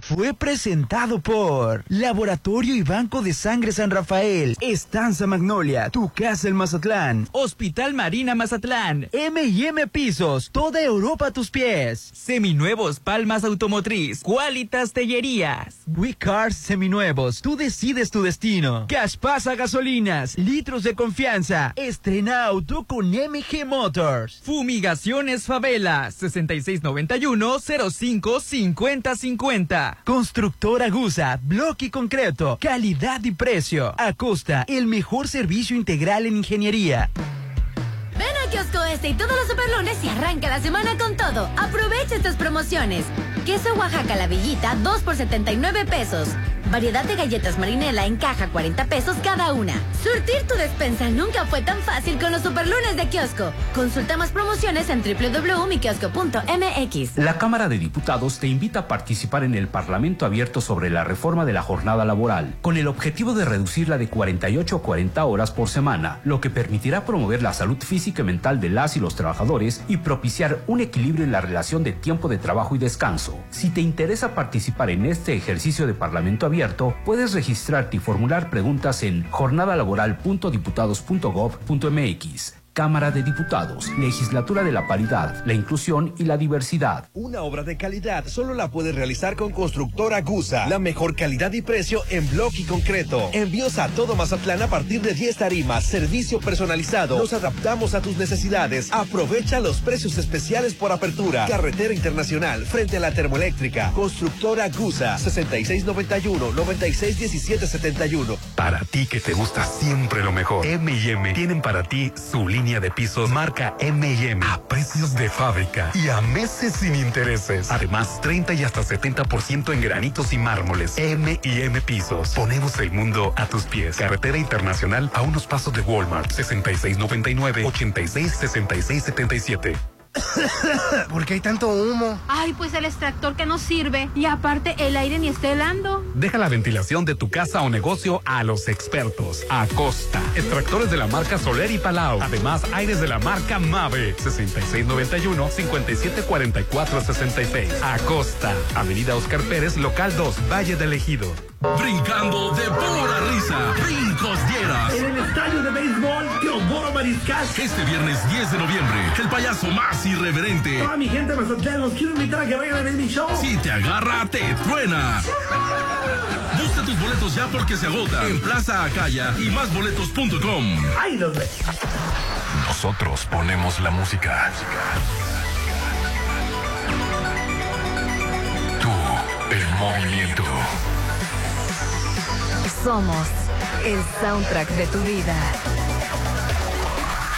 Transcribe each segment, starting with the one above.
Fue presentado por Laboratorio y Banco de Sangre San Rafael, Estanza Magnolia, Tu Casa el Mazatlán, Hospital Marina Mazatlán, M&M Pisos, toda Europa a tus pies, Seminuevos Palmas Automotriz, Qualitas Tellerías, We Cars Seminuevos, tú decides tu destino, Cash Pasa Gasolinas, litros de confianza, estrena auto con MG Motors, Fumigaciones Favela, 6691 05 5050 Constructora Gusa, bloque y concreto, calidad y precio. Acosta, el mejor servicio integral en ingeniería. Ven a Kiosco Este y todos los superlunes y arranca la semana con todo. Aprovecha estas promociones. Queso Oaxaca La Villita, 2 por 79 pesos. Variedad de galletas marinela en caja, 40 pesos cada una. Surtir tu despensa nunca fue tan fácil con los superlunes de kiosco. Consulta más promociones en www.mikiosco.mx. La Cámara de Diputados te invita a participar en el Parlamento abierto sobre la reforma de la jornada laboral, con el objetivo de reducirla de 48 a 40 horas por semana, lo que permitirá promover la salud física y mental de las y los trabajadores y propiciar un equilibrio en la relación de tiempo de trabajo y descanso. Si te interesa participar en este ejercicio de Parlamento abierto, puedes registrarte y formular preguntas en jornadalaboral.diputados.gov.mx. Cámara de Diputados, Legislatura de la Paridad, la Inclusión y la Diversidad. Una obra de calidad solo la puedes realizar con Constructora Gusa. La mejor calidad y precio en bloque y concreto. Envíos a todo Mazatlán a partir de 10 tarimas. Servicio personalizado. Nos adaptamos a tus necesidades. Aprovecha los precios especiales por apertura. Carretera Internacional frente a la termoeléctrica. Constructora Gusa 6691-961771. Para ti que te gusta siempre lo mejor. M&M tienen para ti su línea de pisos marca M&M a precios de fábrica y a meses sin intereses. Además, 30 y hasta 70% en granitos y mármoles. M&M Pisos. Ponemos el mundo a tus pies. Carretera Internacional a unos pasos de Walmart. 6699 86 66 77. ¿Por qué hay tanto humo? Ay, pues el extractor que no sirve. Y aparte, el aire ni está helando. Deja la ventilación de tu casa o negocio a los expertos. Acosta. Extractores de la marca Soler y Palau. Además, aires de la marca Mave. 6691-574466. Acosta. Avenida Oscar Pérez, local 2, Valle del Ejido. Brincando de pura risa. Brincos Dieras. En el estadio de béisbol Mariscal. Este viernes 10 de noviembre, el payaso más irreverente. Toda mi gente Mazatlán, los quiero invitar a que vayan a ver mi show. Si te agarra, te truena. Busca tus boletos ya porque se agota en Plaza Acaya y másboletos.com. ¡Ay, los ve! Nosotros ponemos la música. Tú, el movimiento. Somos el soundtrack de tu vida.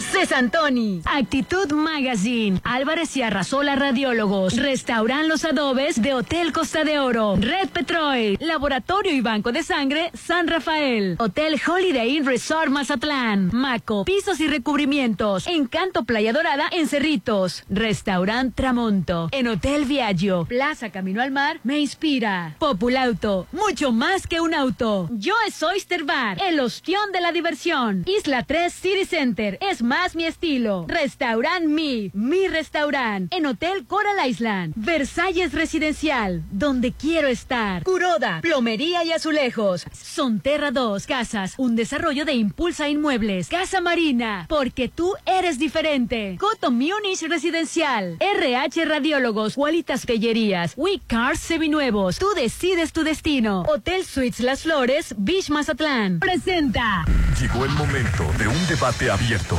Cesantoni, Actitud Magazine, Álvarez y Arrasola Radiólogos, Restauran Los Adobes de Hotel Costa de Oro, Red Petrol, Laboratorio y Banco de Sangre San Rafael, Hotel Holiday Inn Resort Mazatlán, Maco, Pisos y Recubrimientos, Encanto Playa Dorada en Cerritos, Restaurant Tramonto, en Hotel Viaggio, Plaza Camino al Mar, me inspira, Populauto, mucho más que un auto, Yo es Oyster el ostión de la diversión, Isla 3 City Center, es más mi estilo. Restaurant Mi, mi restaurant. En Hotel Coral Island. Versalles Residencial, donde quiero estar. Curoda, Plomería y Azulejos. Sonterra 2, Casas, un desarrollo de Impulsa Inmuebles. Casa Marina, porque tú eres diferente. Coto Munich Residencial. RH Radiólogos, Cualitas Pellerías. We Cars Seminuevos. Tú decides tu destino. Hotel Suites Las Flores, Beach Mazatlán. Presenta. Llegó el momento de un debate abierto.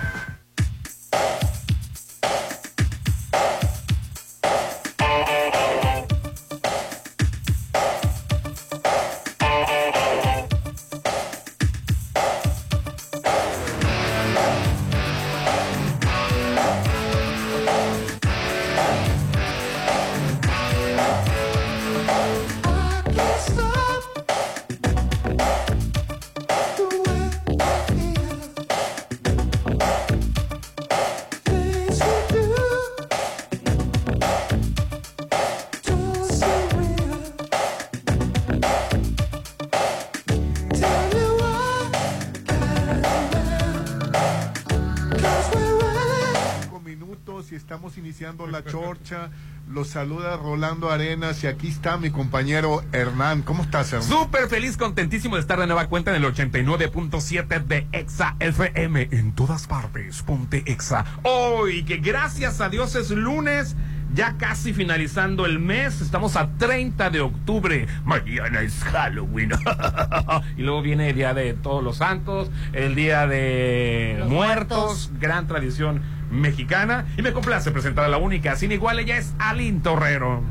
La chorcha. Los saluda Rolando Arenas y aquí está mi compañero Hernán. ¿Cómo estás, Hernán? Súper feliz, contentísimo de estar de nueva cuenta en el 89.7 de Exa FM. En todas partes, ponte Exa. Hoy, que gracias a Dios es lunes, ya casi finalizando el mes. Estamos a 30 de octubre. Mañana es Halloween. y luego viene el Día de Todos los Santos, el Día de Los muertos, Muertos. gran tradición mexicana. Y me complace presentar a la única, sin igual, ella es Alin Torrero.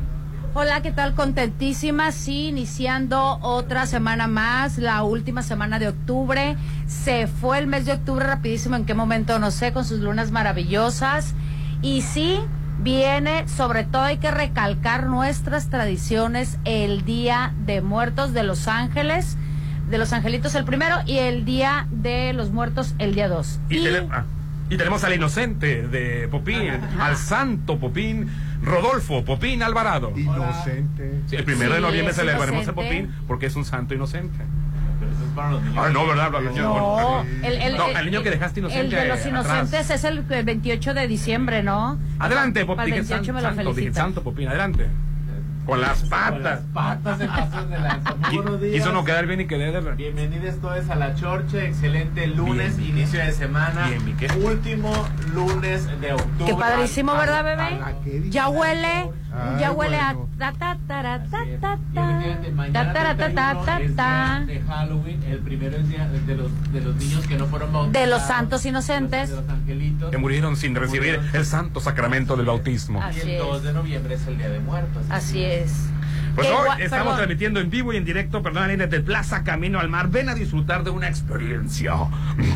Hola, ¿qué tal? Contentísima, sí, iniciando otra semana más, la última semana de octubre. Se fue el mes de octubre rapidísimo, en qué momento no sé, con sus lunas maravillosas. Y sí, viene, sobre todo hay que recalcar nuestras tradiciones, el Día de Muertos de Los Ángeles, de los Angelitos el primero y el Día de los Muertos el día dos. Y, tele- ah, y tenemos al inocente de Popín, al santo Popín, Rodolfo Popín Alvarado. Inocente. Sí, el primero de Sí, noviembre es celebraremos a. Popín porque es un santo inocente. Ah, no, ¿verdad? No, muertos. el, el- No, el- el niño que dejaste inocente. El de los atrás. inocentes es el, el 28 de diciembre, ¿no? Adelante, Para Popín. el que 28 me lo santo, santo Popín, adelante. Con las patas. patas de pasos de lanza. Muy buenos días. Quiso no quedar bien y quedar. Bienvenidos todos a la Chorche. Excelente lunes, Bien. inicio de semana. Bien. Último lunes de octubre. Qué padrísimo, ¿verdad, bebé? Ya huele, Ay, ya huele a bueno. Ta ta ta Así es. ta Y ta efectivamente, mañana ta ta ta ta 31 ta es ta día de Halloween. El primero es día de los, de los niños que no fueron bautizados. de los santos inocentes. De los angelitos. Que murieron sin recibir Murieron. el santo sacramento del bautismo. Y Así el es. 2 de noviembre es el día de muertos. Así es. Pues hoy estamos perdón. transmitiendo en vivo y en directo, perdón, desde Plaza Camino al Mar. Ven a disfrutar de una experiencia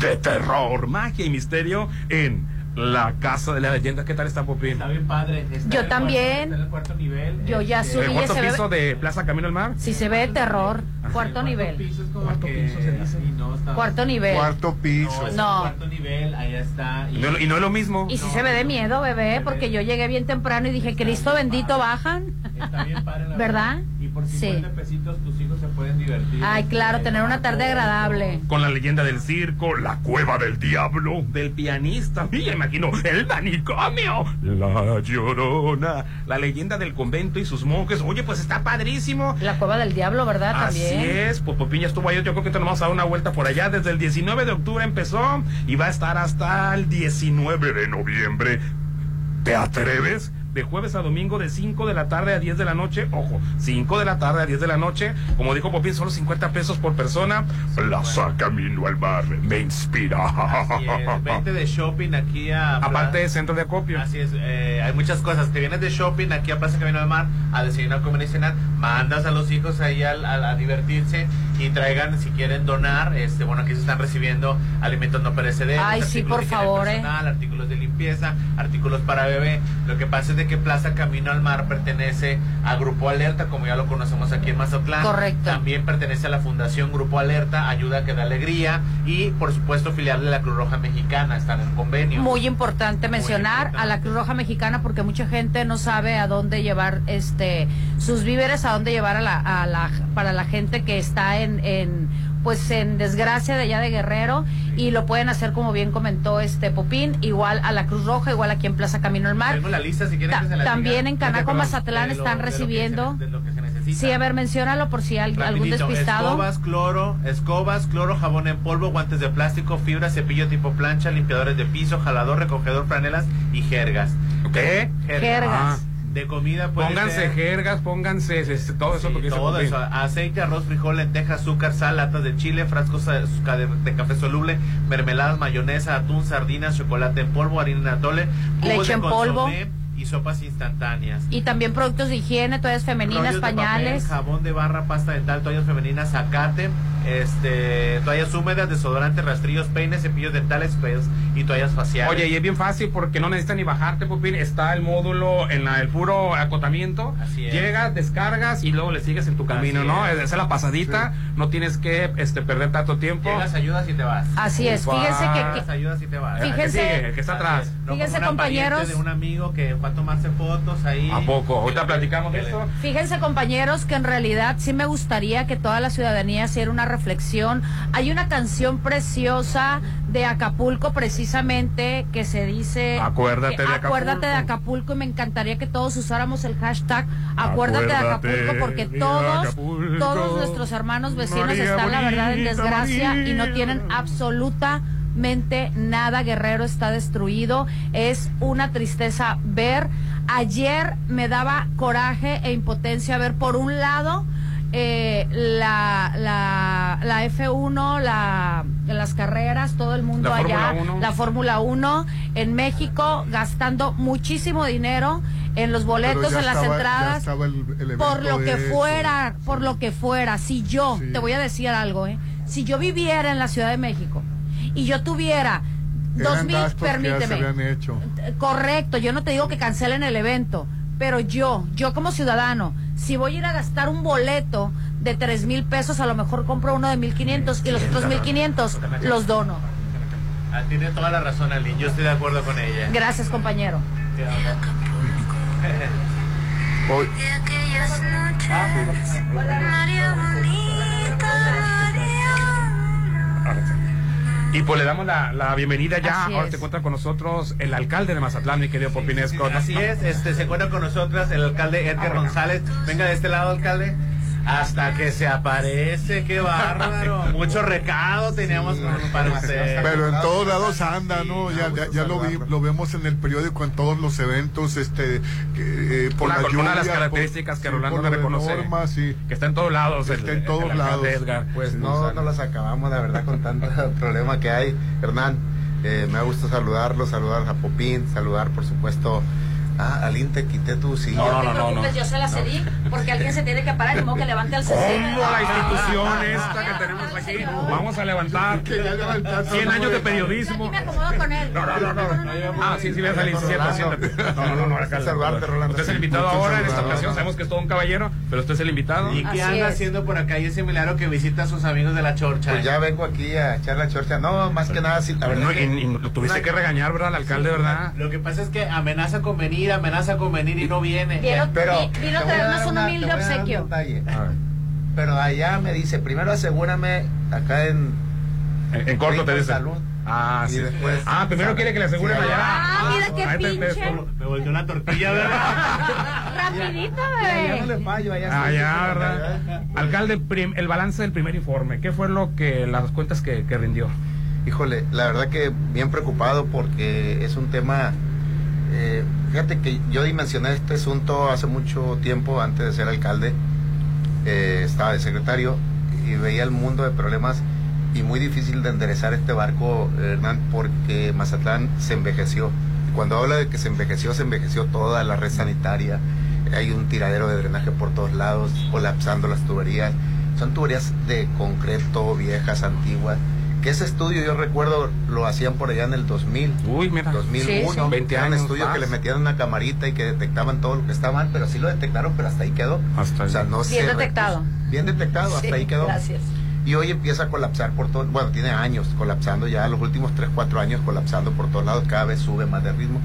de terror, magia y misterio en la Casa de la Leyenda. ¿Qué tal está, Popín? Está bien padre. Está Yo en el cuarto- también. está en el cuarto nivel. Yo ya Este, subí ¿El cuarto piso de Plaza Camino al Mar? Si se ve terror, cuarto nivel. piso es como Cuarto que- piso se dice. y no está- Cuarto nivel. Cuarto piso. No, es No. el cuarto nivel, allá está. Y no, y no es lo mismo. Y si se ve de miedo, bebé, porque yo llegué bien temprano y dije, Cristo bendito, bajan. Está bien padre, la ¿Verdad? Y por Sí. 50 pesitos tus hijos se pueden divertir. Ay, claro, tener una tarde agradable. Con la leyenda del circo, la cueva del diablo, del pianista, y imagino, el manicomio, la llorona, la leyenda del convento y sus monjes. Oye, pues está padrísimo. La cueva del diablo, ¿verdad? Así También. es, pues Popín ya estuvo ahí, yo creo que te nos vamos a dar una vuelta por allá. Desde el 19 de octubre empezó y va a estar hasta el 19 de noviembre. ¿Te atreves? De jueves a domingo de 5 de la tarde a 10 de la noche. Ojo, 5 de la tarde a 10 de la noche. Como dijo Popín, solo 50 pesos por persona. Plaza Camino al Mar me inspira. Así es, vente de shopping aquí a... Aparte de centro de acopio. Así es, eh, hay muchas cosas. Te vienes de shopping aquí a Plaza Camino del Mar a desayunar, comer y cenar. Mandas a los hijos ahí al- al- a, divertirse y traigan, si quieren donar, este bueno, aquí se están recibiendo alimentos no perecederos. Ay, sí, artículos por favor, eh. personal, artículos de limpieza, artículos para bebé. Lo que pasa es de que Plaza Camino al Mar pertenece a Grupo Alerta, como ya lo conocemos aquí en Mazatlán. Correcto. También pertenece a la Fundación Grupo Alerta, Ayuda que da alegría y, por supuesto, filial de la Cruz Roja Mexicana. Están en convenio. Muy importante mencionar a la Cruz Roja Mexicana porque mucha gente no sabe a dónde llevar este sus víveres, a dónde llevar a la, a la para la gente que está en, en pues en desgracia de allá de Guerrero y lo pueden hacer como bien comentó este Popín, igual a la Cruz Roja, igual aquí en Plaza Camino al Mar. La lista, si quieren Ta- que se la también diga. en Canaco, Perdón, Mazatlán de lo- están de lo que se- recibiendo. de lo que se necesita. Sí, a ver, menciónalo por si hay algún despistado. Escobas, cloro, escobas, cloro, jabón en polvo, guantes de plástico, fibra, cepillo tipo plancha, limpiadores de piso, jalador, recogedor, franelas y jergas. ¿Qué? Jergas. Ah. De comida puede Pónganse ser- jergas, pónganse este, todo eso Sí, porque todo eso. Aceite, arroz, frijol, lenteja, azúcar, sal, latas de chile, frascos de, de- café soluble, mermeladas, mayonesa, atún, sardinas, chocolate en polvo, harina en atole, Leche de en polvo. consomé y sopas instantáneas. Y también productos de higiene, toallas femeninas, Rollos de pañales. papel, jabón de barra, pasta dental, toallas femeninas, zacate, este, toallas húmedas, desodorante, rastrillos, peines, cepillos dentales y toallas, y toallas faciales. Oye, y es bien fácil porque no necesitas ni bajarte, Popín. Está el módulo en la- el puro acotamiento. Así es. Llegas, descargas y luego le sigues en tu camino, Así ¿no? es. Esa es la pasadita. No tienes que este, perder tanto tiempo. Llegas, ayudas y te vas. Así es, fíjense que- Llegas, ayudas y te vas. El que Fíjense- sigue, el que está atrás. No Fíjense, como una compañeros. pariente de un amigo que para tomarse fotos ahí. ¿A poco? Ahorita platicamos de eso. Fíjense compañeros que en realidad sí me gustaría que toda la ciudadanía hiciera una reflexión. Hay una canción preciosa de Acapulco precisamente que se dice Acuérdate que- de Acapulco. Acuérdate de Acapulco y me encantaría que todos usáramos el hashtag Acuérdate, de Acapulco porque todos Acapulco. todos nuestros hermanos vecinos María están la verdad en desgracia y no tienen absolutamente nada. Guerrero está destruido. Es una tristeza ver. Ayer me daba coraje e impotencia ver por un lado eh, la, la, la F1, la, las carreras, todo el mundo La allá, Fórmula 1. la Fórmula 1 en México gastando muchísimo dinero en los boletos, en las estaba- entradas estaba el- el por lo que eso. fuera, por lo que fuera, si yo, te voy a decir algo, ¿eh? si yo viviera en la Ciudad de México y yo tuviera dos mil, permíteme, hecho. correcto, yo no te digo que cancelen el evento, pero yo, yo como ciudadano, si voy a ir a gastar un boleto de tres mil pesos, a lo mejor compro uno de mil quinientos y los otros mil quinientos los dono. Ah, tiene toda la razón, Aline. Yo estoy de acuerdo con ella. Gracias, compañero. Y pues le damos la, la bienvenida ya. Así Ahora se encuentra con nosotros el alcalde de Mazatlán, mi querido Popinesco. Así es, este, se encuentra con nosotras el alcalde Edgar González. Venga de este lado, alcalde. Hasta que se aparece, qué bárbaro. Mucho recado teníamos para usted. Pero en todos lados anda, ¿no? Ya, ya, ya lo, vi- lo vemos en el periódico, en todos los eventos, este, eh, por Una, la con una de las lluvia, características por- que sí, Rolando reconoce. Norma, sí. Que está en todos lados. Está el- en todos el lados. Edgar. Pues no, no las acabamos, la verdad, con tanto problema que hay. Hernán, eh, me ha gustado saludarlo, saludar a Popín, saludar, por supuesto, a Alín, te quité tu silla. No, te preocupes, yo se la cedí porque alguien se tiene que parar y modo que levante el CC. ¿Cómo la institución esta que tenemos aquí? Vamos a levantar 100 años de periodismo. me acomodo con él. No, no, no, no. Ah, sí, sí, voy a salir. Siéntate, siéntate. No, no, no, no, alcalde. Saludarte, Rolando. Usted es el invitado Mucho ahora en esta ocasión. Sabemos que es todo un caballero, pero usted es el invitado. ¿Y qué anda haciendo por acá? Y ese milagro que visita a sus amigos de la chorcha. Pues ya vengo aquí a echar la chorcha. No, más que nada, sí. No, lo tuviste que regañar, ¿verdad? Al alcalde, ¿verdad? Lo que pasa es que amenaza con venir, amenaza con venir y no viene. Pero traernos un humilde un. Pero allá me dice, primero asegúrame acá en... En, en corto te dice. Salud. Ah, Y sí. después- Ah, primero quiere que le aseguren Sí, allá. Ah, mira qué te- pinche. Me volteó la tortilla, ¿verdad? Rapidito, Allá no bebé. le fallo, allá Ah, ya, ¿verdad? Alcalde, prim- el balance del primer informe, ¿qué fue lo que, las cuentas que, que rindió? Híjole, la verdad que bien preocupado porque es un tema... eh, fíjate que yo dimensioné este asunto hace mucho tiempo, antes de ser alcalde. Eh, estaba de secretario y veía el mundo de problemas y muy difícil de enderezar este barco, Hernán, porque Mazatlán se envejeció. Cuando habla de que se envejeció, se envejeció toda la red sanitaria. Hay un tiradero de drenaje por todos lados, colapsando las tuberías. Son tuberías de concreto, viejas, antiguas. Que ese estudio yo recuerdo lo hacían por allá en el 2000. Uy, mira. 2001. Sí, sí. 20 Era un años estudio más. que le metían una camarita y que detectaban todo lo que estaba mal, pero sí lo detectaron, pero hasta ahí quedó. Hasta o sea, no Bien se detectado. Bien detectado, Sí, hasta ahí quedó. Gracias. Y hoy empieza a colapsar por todo, bueno, tiene años colapsando ya, los últimos 3, 4 años colapsando por todos lados, cada vez sube más de ritmo.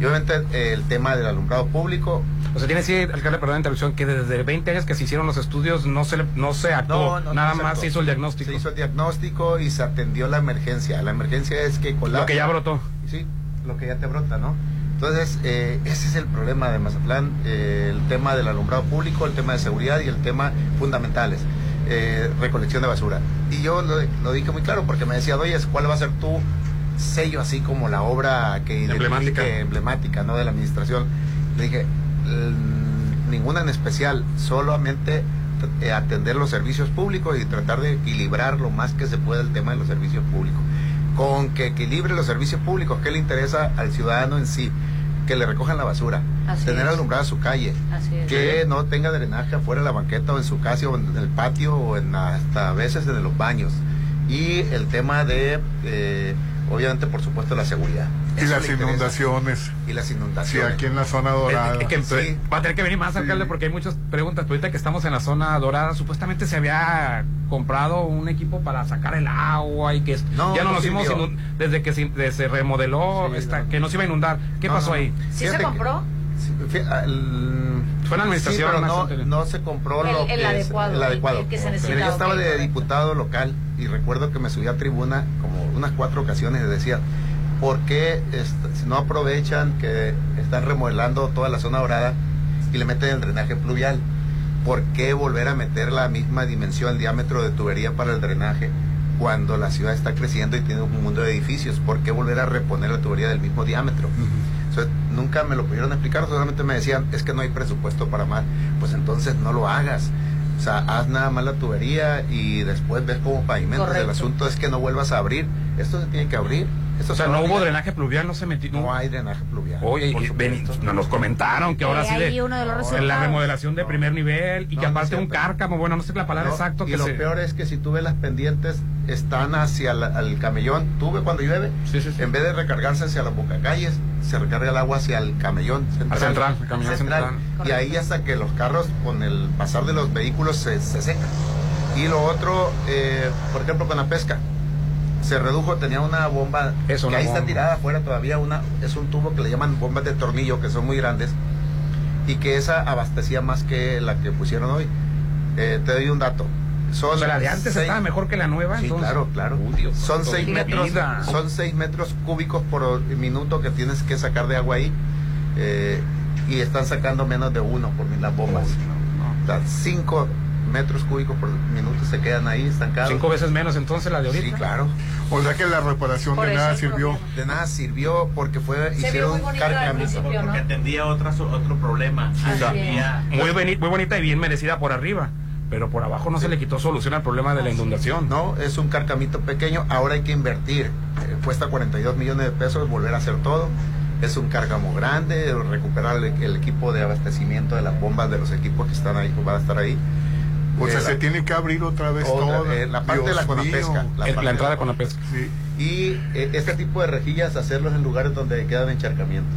Y obviamente eh, el tema del alumbrado público, O sea, tiene decir, alcalde, perdón la interrupción, que desde 20 años que se hicieron los estudios no se, no se actuó, No, no, nada no se más actuó. se hizo el diagnóstico. se hizo el diagnóstico y se atendió la emergencia. La emergencia es que colapsa. Lo que ya brotó. Sí, lo que ya te brota, ¿no? Entonces, eh, ese es el problema de Mazatlán, eh, el tema del alumbrado público, el tema de seguridad y el tema fundamentales, eh, recolección de basura. Y yo lo, lo dije muy claro porque me decía, oye, ¿cuál va a ser tu sello así como la obra que Emblemática. identifique- emblemática ¿no? de la administración? Le dije, "Mm, ninguna en especial, solamente eh, atender los servicios públicos y tratar de equilibrar lo más que se pueda el tema de los servicios públicos. Con que equilibre los servicios públicos, ¿qué le interesa al ciudadano en sí? Que le recojan la basura, Así tener es. alumbrada su calle, Así es. que no tenga drenaje afuera de la banqueta o en su casa o en el patio o en hasta a veces en los baños. Y el tema de, eh, obviamente, por supuesto, la seguridad. Y Eso las inundaciones. Y las Sí, inundaciones. aquí en la zona dorada. Es que Sí. Va a tener que venir más, alcalde, porque hay muchas preguntas. Pero ahorita que estamos en la zona dorada, supuestamente se había comprado un equipo para sacar el agua y que es- No, ya no, no nos inund- desde que se, de- se remodeló, Sí, esta- no. que nos iba a inundar. ¿Qué No, pasó ahí? ¿Sí Fíjate se que- compró? Sí, Fue la administración Sí, pero no, no se compró El- lo el que es- adecuado, el el- adecuado. el que se Mira, necesitaba, yo estaba de correcto. diputado local y recuerdo que me subí a tribuna como unas cuatro ocasiones y decía, ¿por qué si no aprovechan que están remodelando toda la zona dorada y le meten el drenaje pluvial? ¿Por qué volver a meter la misma dimensión, el diámetro de tubería para el drenaje cuando la ciudad está creciendo y tiene un mundo de edificios? ¿Por qué volver a reponer la tubería del mismo diámetro? O sea, nunca me lo pudieron explicar, solamente me decían, es que no hay presupuesto para más. Pues entonces no lo hagas. O sea, haz nada más la tubería y después ves cómo pavimentas. El asunto es que no vuelvas a abrir. Esto se tiene que abrir. Esto O sea, se no hubo drenaje pluvial, no se metió. No hay drenaje pluvial. Oye, ven- supuesto. nos comentaron que ahora sí ahí de, uno de los en la remodelación de primer nivel y No, que no aparte un cárcamo, bueno, no sé la palabra No, exacto y que lo se... peor es que si tú ves las pendientes, están hacia la- el camellón. Tú ves cuando llueve, Sí, sí, sí. en vez de recargarse hacia las bocacalles, se recarga el agua hacia el camellón central. Al central, el camellón central. Y ahí hasta que los carros, con el pasar de los vehículos, se, se secan. Y lo otro, eh, por ejemplo, con la pesca. Se redujo, tenía una bomba Es que ahí está tirada afuera todavía. una Es un tubo que le llaman bombas de tornillo, que son muy grandes. Y que esa abastecía más que la que pusieron hoy. Eh, te doy un dato. Son O sea, la de antes seis- estaba mejor que la nueva, Sí, entonces. claro, claro. Dios son santo, seis mi metros, vida. son seis metros cúbicos por minuto que tienes que sacar de agua ahí. eh, y están sacando menos de uno por las bombas. O sea, cinco metros cúbicos por minuto se quedan ahí estancados. Cinco veces menos entonces la de ahorita. Sí, claro. O sea que la reparación Por de nada sirvió. problema. De nada sirvió porque fue Se hicieron principio, ¿no? Porque atendía otras, otro problema. Muy, beni- muy bonita y bien merecida por arriba, pero por abajo no se le quitó solución al problema de la inundación. No, es un carcamito pequeño, ahora hay que invertir. Eh, cuesta 42 millones de pesos volver a hacer todo. Es un cárgamo grande, recuperar el, el equipo de abastecimiento de las bombas de los equipos que están ahí, que van a estar ahí. O sea, se tiene que abrir otra vez otra- todo. eh, la parte de la Conapesca. La El- la entrada la- con la pesca. Sí. Y eh, este tipo de rejillas, hacerlos en lugares donde quedan encharcamientos.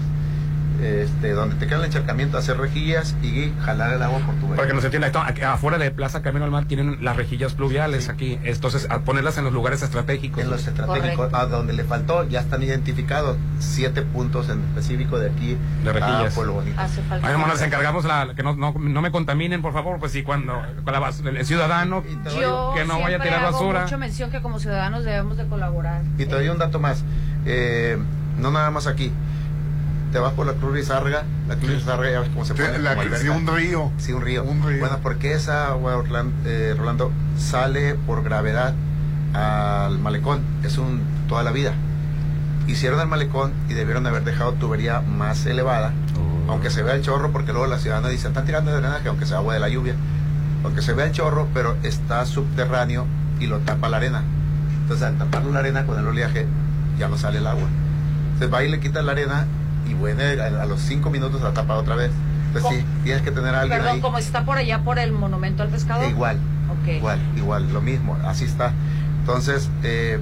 Este, donde te queda el encharcamiento, hacer rejillas y jalar el agua por tu Para que no se entienda, afuera de Plaza Camino al Mar tienen las rejillas pluviales Sí. aquí, entonces a ponerlas en los lugares estratégicos. En los estratégicos, Correcto. a donde le faltó, ya están identificados siete puntos en específico de aquí De rejillas. a Pueblo Bonito. Hace falta. Ay, bueno, nos encargamos la, que no, no, no me contaminen, por favor, pues sí, cuando con la el ciudadano Yo que no vaya a tirar hago basura. mucho mención que como ciudadanos debemos de colaborar. Y te doy un dato más. Eh, no nada más aquí. Te vas por la Cruz Rizarga. La Cruz Rizarga ya ves cómo se pone. la como sí, un río. Sí, un río. Un río. Bueno, porque esa agua, eh, Rolando, sale por gravedad al malecón. Es un toda la vida. Hicieron el malecón y debieron haber dejado tubería más elevada. Oh. Aunque se vea el chorro, porque luego la ciudadana dice, están tirando de drenaje, aunque sea agua de la lluvia. Aunque se vea el chorro, pero está subterráneo y lo tapa la arena. Entonces, al taparlo la arena con el oleaje, ya no sale el agua. Entonces va y le quitas la arena y bueno, a, a los cinco minutos la tapa otra vez. Entonces sí, tienes que tener a alguien Perdón, ahí. como está por allá por el monumento al pescador. E igual, igual, igual, lo mismo, así está. Entonces, eh,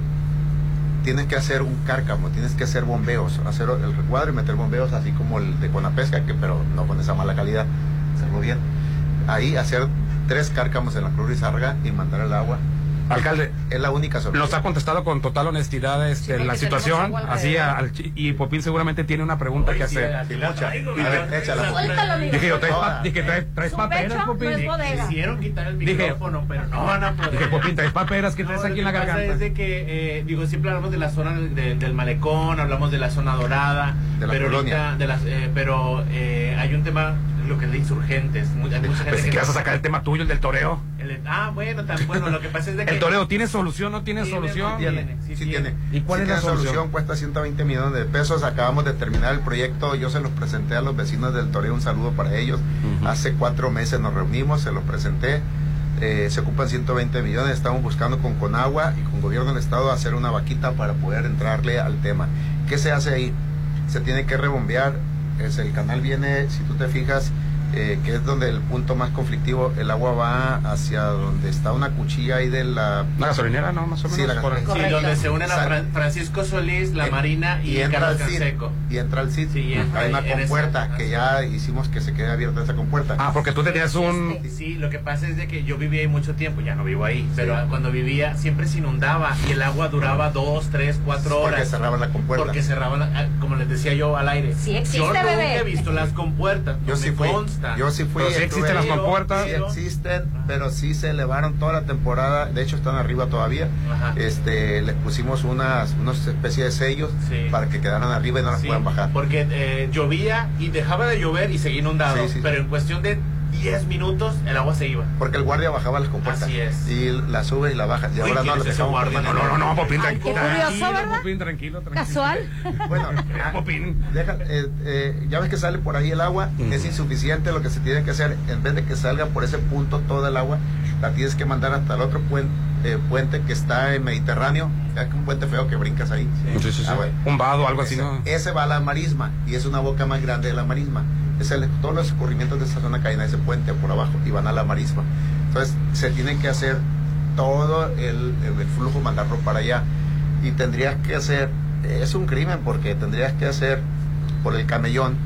tienes que hacer un cárcamo, tienes que hacer bombeos, hacer el recuadro y meter bombeos, así como el de Conapesca, que, pero no con esa mala calidad, hacerlo bien. Ahí hacer tres cárcamos en la Cruz Rizarga y mandar el agua. Alcalde, Es la única solución. nos ha contestado con total honestidad este, porque la situación, así al chi- y Popín seguramente tiene una pregunta que hacer. Sí, mucha. A ver, échala. Dije yo, traes, pa- dije, traes, traes paperas, Popín. no. Quisieron quitar el Dije- micrófono, pero no van a poder. Dije, Popín, traes paperas que traes No, aquí en la garganta. Es de que, eh, digo, siempre hablamos de la zona de- del malecón, hablamos de la zona dorada, De la pero colonia. ahorita, de las, eh, pero eh, hay un tema, lo que es de insurgentes. Mu- Hay mucha gente Pensé que que vas a sacar el tema tuyo, el del toreo. el- ah, bueno, tan, bueno, lo que pasa es de que ¿El toreo tiene solución no tiene Tiene, solución? tiene. Sí, sí tiene. ¿Y cuál Sí es la tiene solución? Cuesta 120 millones de pesos. Acabamos de terminar el proyecto. Yo se los presenté a los vecinos del Toreo. Un saludo para ellos. Ujú. Hace cuatro meses nos reunimos, se los presenté. Eh, se ocupan 120 millones. Estamos buscando con Conagua y con Gobierno del Estado hacer una vaquita para poder entrarle al tema. ¿Qué se hace ahí? Se tiene que rebombear. Es, el canal viene, si tú te fijas, eh, que es donde el punto más conflictivo, el agua va hacia donde está una cuchilla ahí de la... La gasolinera, ¿no? Más o menos. Sí, la. Sí, donde se unen a Francisco Solís, La Eh, Marina y, entra Carlos al CID, Canseco. y entra al CID. Sí, entra hay una esa- compuerta que ya hicimos que se quede abierta esa compuerta. Ah, porque tú tenías un... Sí, lo que pasa es de que yo vivía ahí mucho tiempo, ya no vivo ahí, pero cuando vivía siempre se inundaba y el agua duraba dos, tres, cuatro horas. Porque cerraban la compuerta. Porque cerraban, la- ah, como les decía yo al aire. Sí existe, yo nunca bebé. he visto las compuertas. Yo sí fui. consta. Yo sí fui. Pero sí estuve existen las compuertas. Sí existen, pero sí se elevaron toda la temporada. De hecho, están arriba todavía. Ajá. Este, les pusimos unas, unas especies de sellos Sí. para que quedaran arriba y no las puedan bajar. Porque eh, llovía y dejaba de llover y seguía inundado. Sí, sí. Pero en cuestión de 10 minutos el agua se iba. Porque el guardia bajaba las compuertas. Así es. Y la sube y la baja. Y Uy, ahora ¿quién no, lo dejamos guardia? No, no, no, Popín, Ay, qué tranquilo. curioso, ¿verdad? Popín, tranquilo, tranquilo. Casual. Bueno, Popín. deja- eh, eh, ya ves que sale por ahí el agua, es insuficiente lo que se tiene que hacer, en vez de que salga por ese punto toda el agua, la tienes que mandar hasta el otro puente, puente que está en Mediterráneo, es que un puente feo que brincas ahí. Sí, sí, sí. Ah, bueno. Un vado, algo así, ¿no? ese va a la marisma y es una boca más grande de la marisma. Es el- todos los escurrimientos de esa zona caen a ese puente por abajo y van a la marisma. Entonces se tiene que hacer todo el, el flujo, mandarlo para allá. Y tendrías que hacer, es un crimen porque tendrías que hacer por el camellón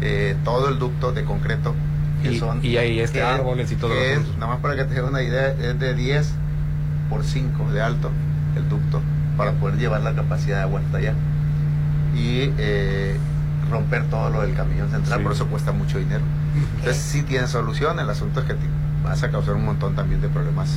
eh, todo el ducto de concreto. Que Y- son, y ahí este que- árboles y todo que es. Nada más para que te den una idea, es de 10 por 5 de alto el ducto para poder llevar la capacidad de agua hasta allá y eh, romper todo lo del camellón central, Sí. por eso cuesta mucho dinero. Entonces sí tiene solución, el asunto es que te vas a causar un montón también de problemas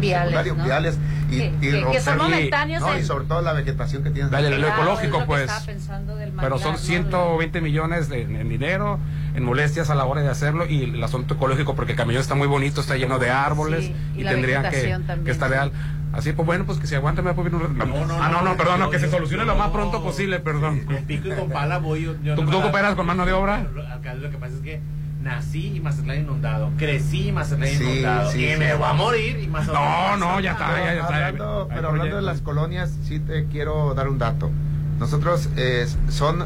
Viales, secundarios, ¿no? viales y, Que- y que- que son momentáneos no, en- y sobre todo la vegetación que tienes. Dale, lo ecológico, lo pues. del Pero son manglar, ¿no? 120 millones de- en, dinero, en molestias a la hora de hacerlo y el asunto ecológico porque el camellón está muy bonito, está lleno de árboles Sí, y y, tendría que, que estar real. Así pues bueno, pues que se aguante me puedo un rato. no, Ah, no, no, no, perdón, no, yo- que se yo- solucione lo más pronto posible, perdón. Con pico y con pala voy yo. ¿Tú- no tú cooperas con mano de obra? Alcalde, lo que pasa es que nací y Mazatlán inundado. Crecí y Mazatlán Sí, inundado. sí, y sí. me voy a morir y Mazatlán. No, no, ya está, Pero ya, ya está. hablando, pero hablando de las colonias, sí te quiero dar un dato. Nosotros eh, son,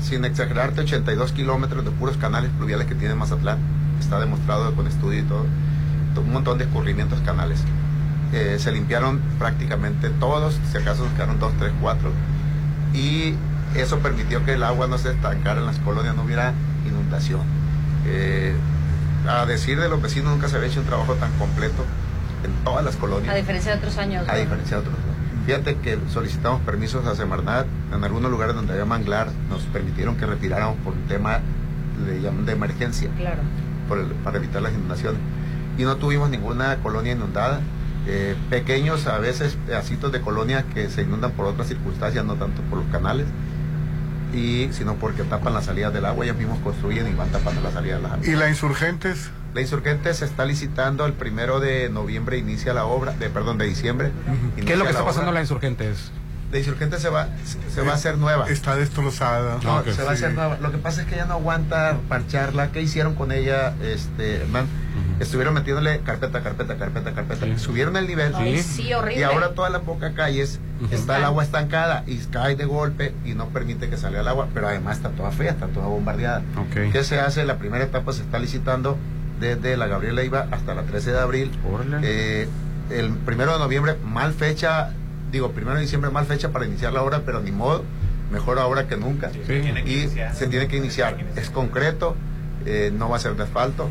sin exagerarte, 82 kilómetros de puros canales pluviales que tiene Mazatlán. Está demostrado con estudio y todo. Un montón de escurrimientos canales. Eh, se limpiaron prácticamente todos, si acaso quedaron 2, 3, 4. Y eso permitió que el agua no se estancara en las colonias, no hubiera inundación. Eh, a decir de los vecinos, nunca se había hecho un trabajo tan completo en todas las colonias. A diferencia de otros años. A diferencia de otros. Fíjate que solicitamos permisos a Semarnat. En algunos lugares donde había manglar nos permitieron que retiráramos por un tema le llaman de emergencia, Claro. por el- para evitar las inundaciones. Y no tuvimos ninguna colonia inundada. Eh, pequeños a veces pedacitos de colonia que se inundan por otras circunstancias, no tanto por los canales, y sino porque tapan las salidas del agua. Ellos mismos construyen y van tapando la salida de las aguas. ¿Y la insurgentes? La insurgente se está licitando el primero de noviembre, inicia la obra, de perdón, de diciembre. ¿Qué es lo que está pasando en la Insurgentes? La insurgente se va, se va a hacer nueva. Está destrozada. No, Ok. se va a hacer nueva. Lo que pasa es que ya no aguanta parcharla. ¿Qué hicieron con ella, este, Hernán? Estuvieron metiéndole carpeta, carpeta, carpeta, carpeta. Sí. Subieron el nivel. Ay, sí, horrible. Y ahora toda la boca calles está el agua estancada y cae de golpe y no permite que salga el agua, pero además está toda fea, está toda bombardeada. ¿Qué se hace? La primera etapa se está licitando desde la Gabriela Iba hasta la 13 de abril. Eh, el primero de noviembre, mal fecha, digo, primero de diciembre, mal fecha para iniciar la obra, pero ni modo, mejor ahora que nunca. Sí. Y se tiene que iniciar. Es concreto, eh, no va a ser de asfalto.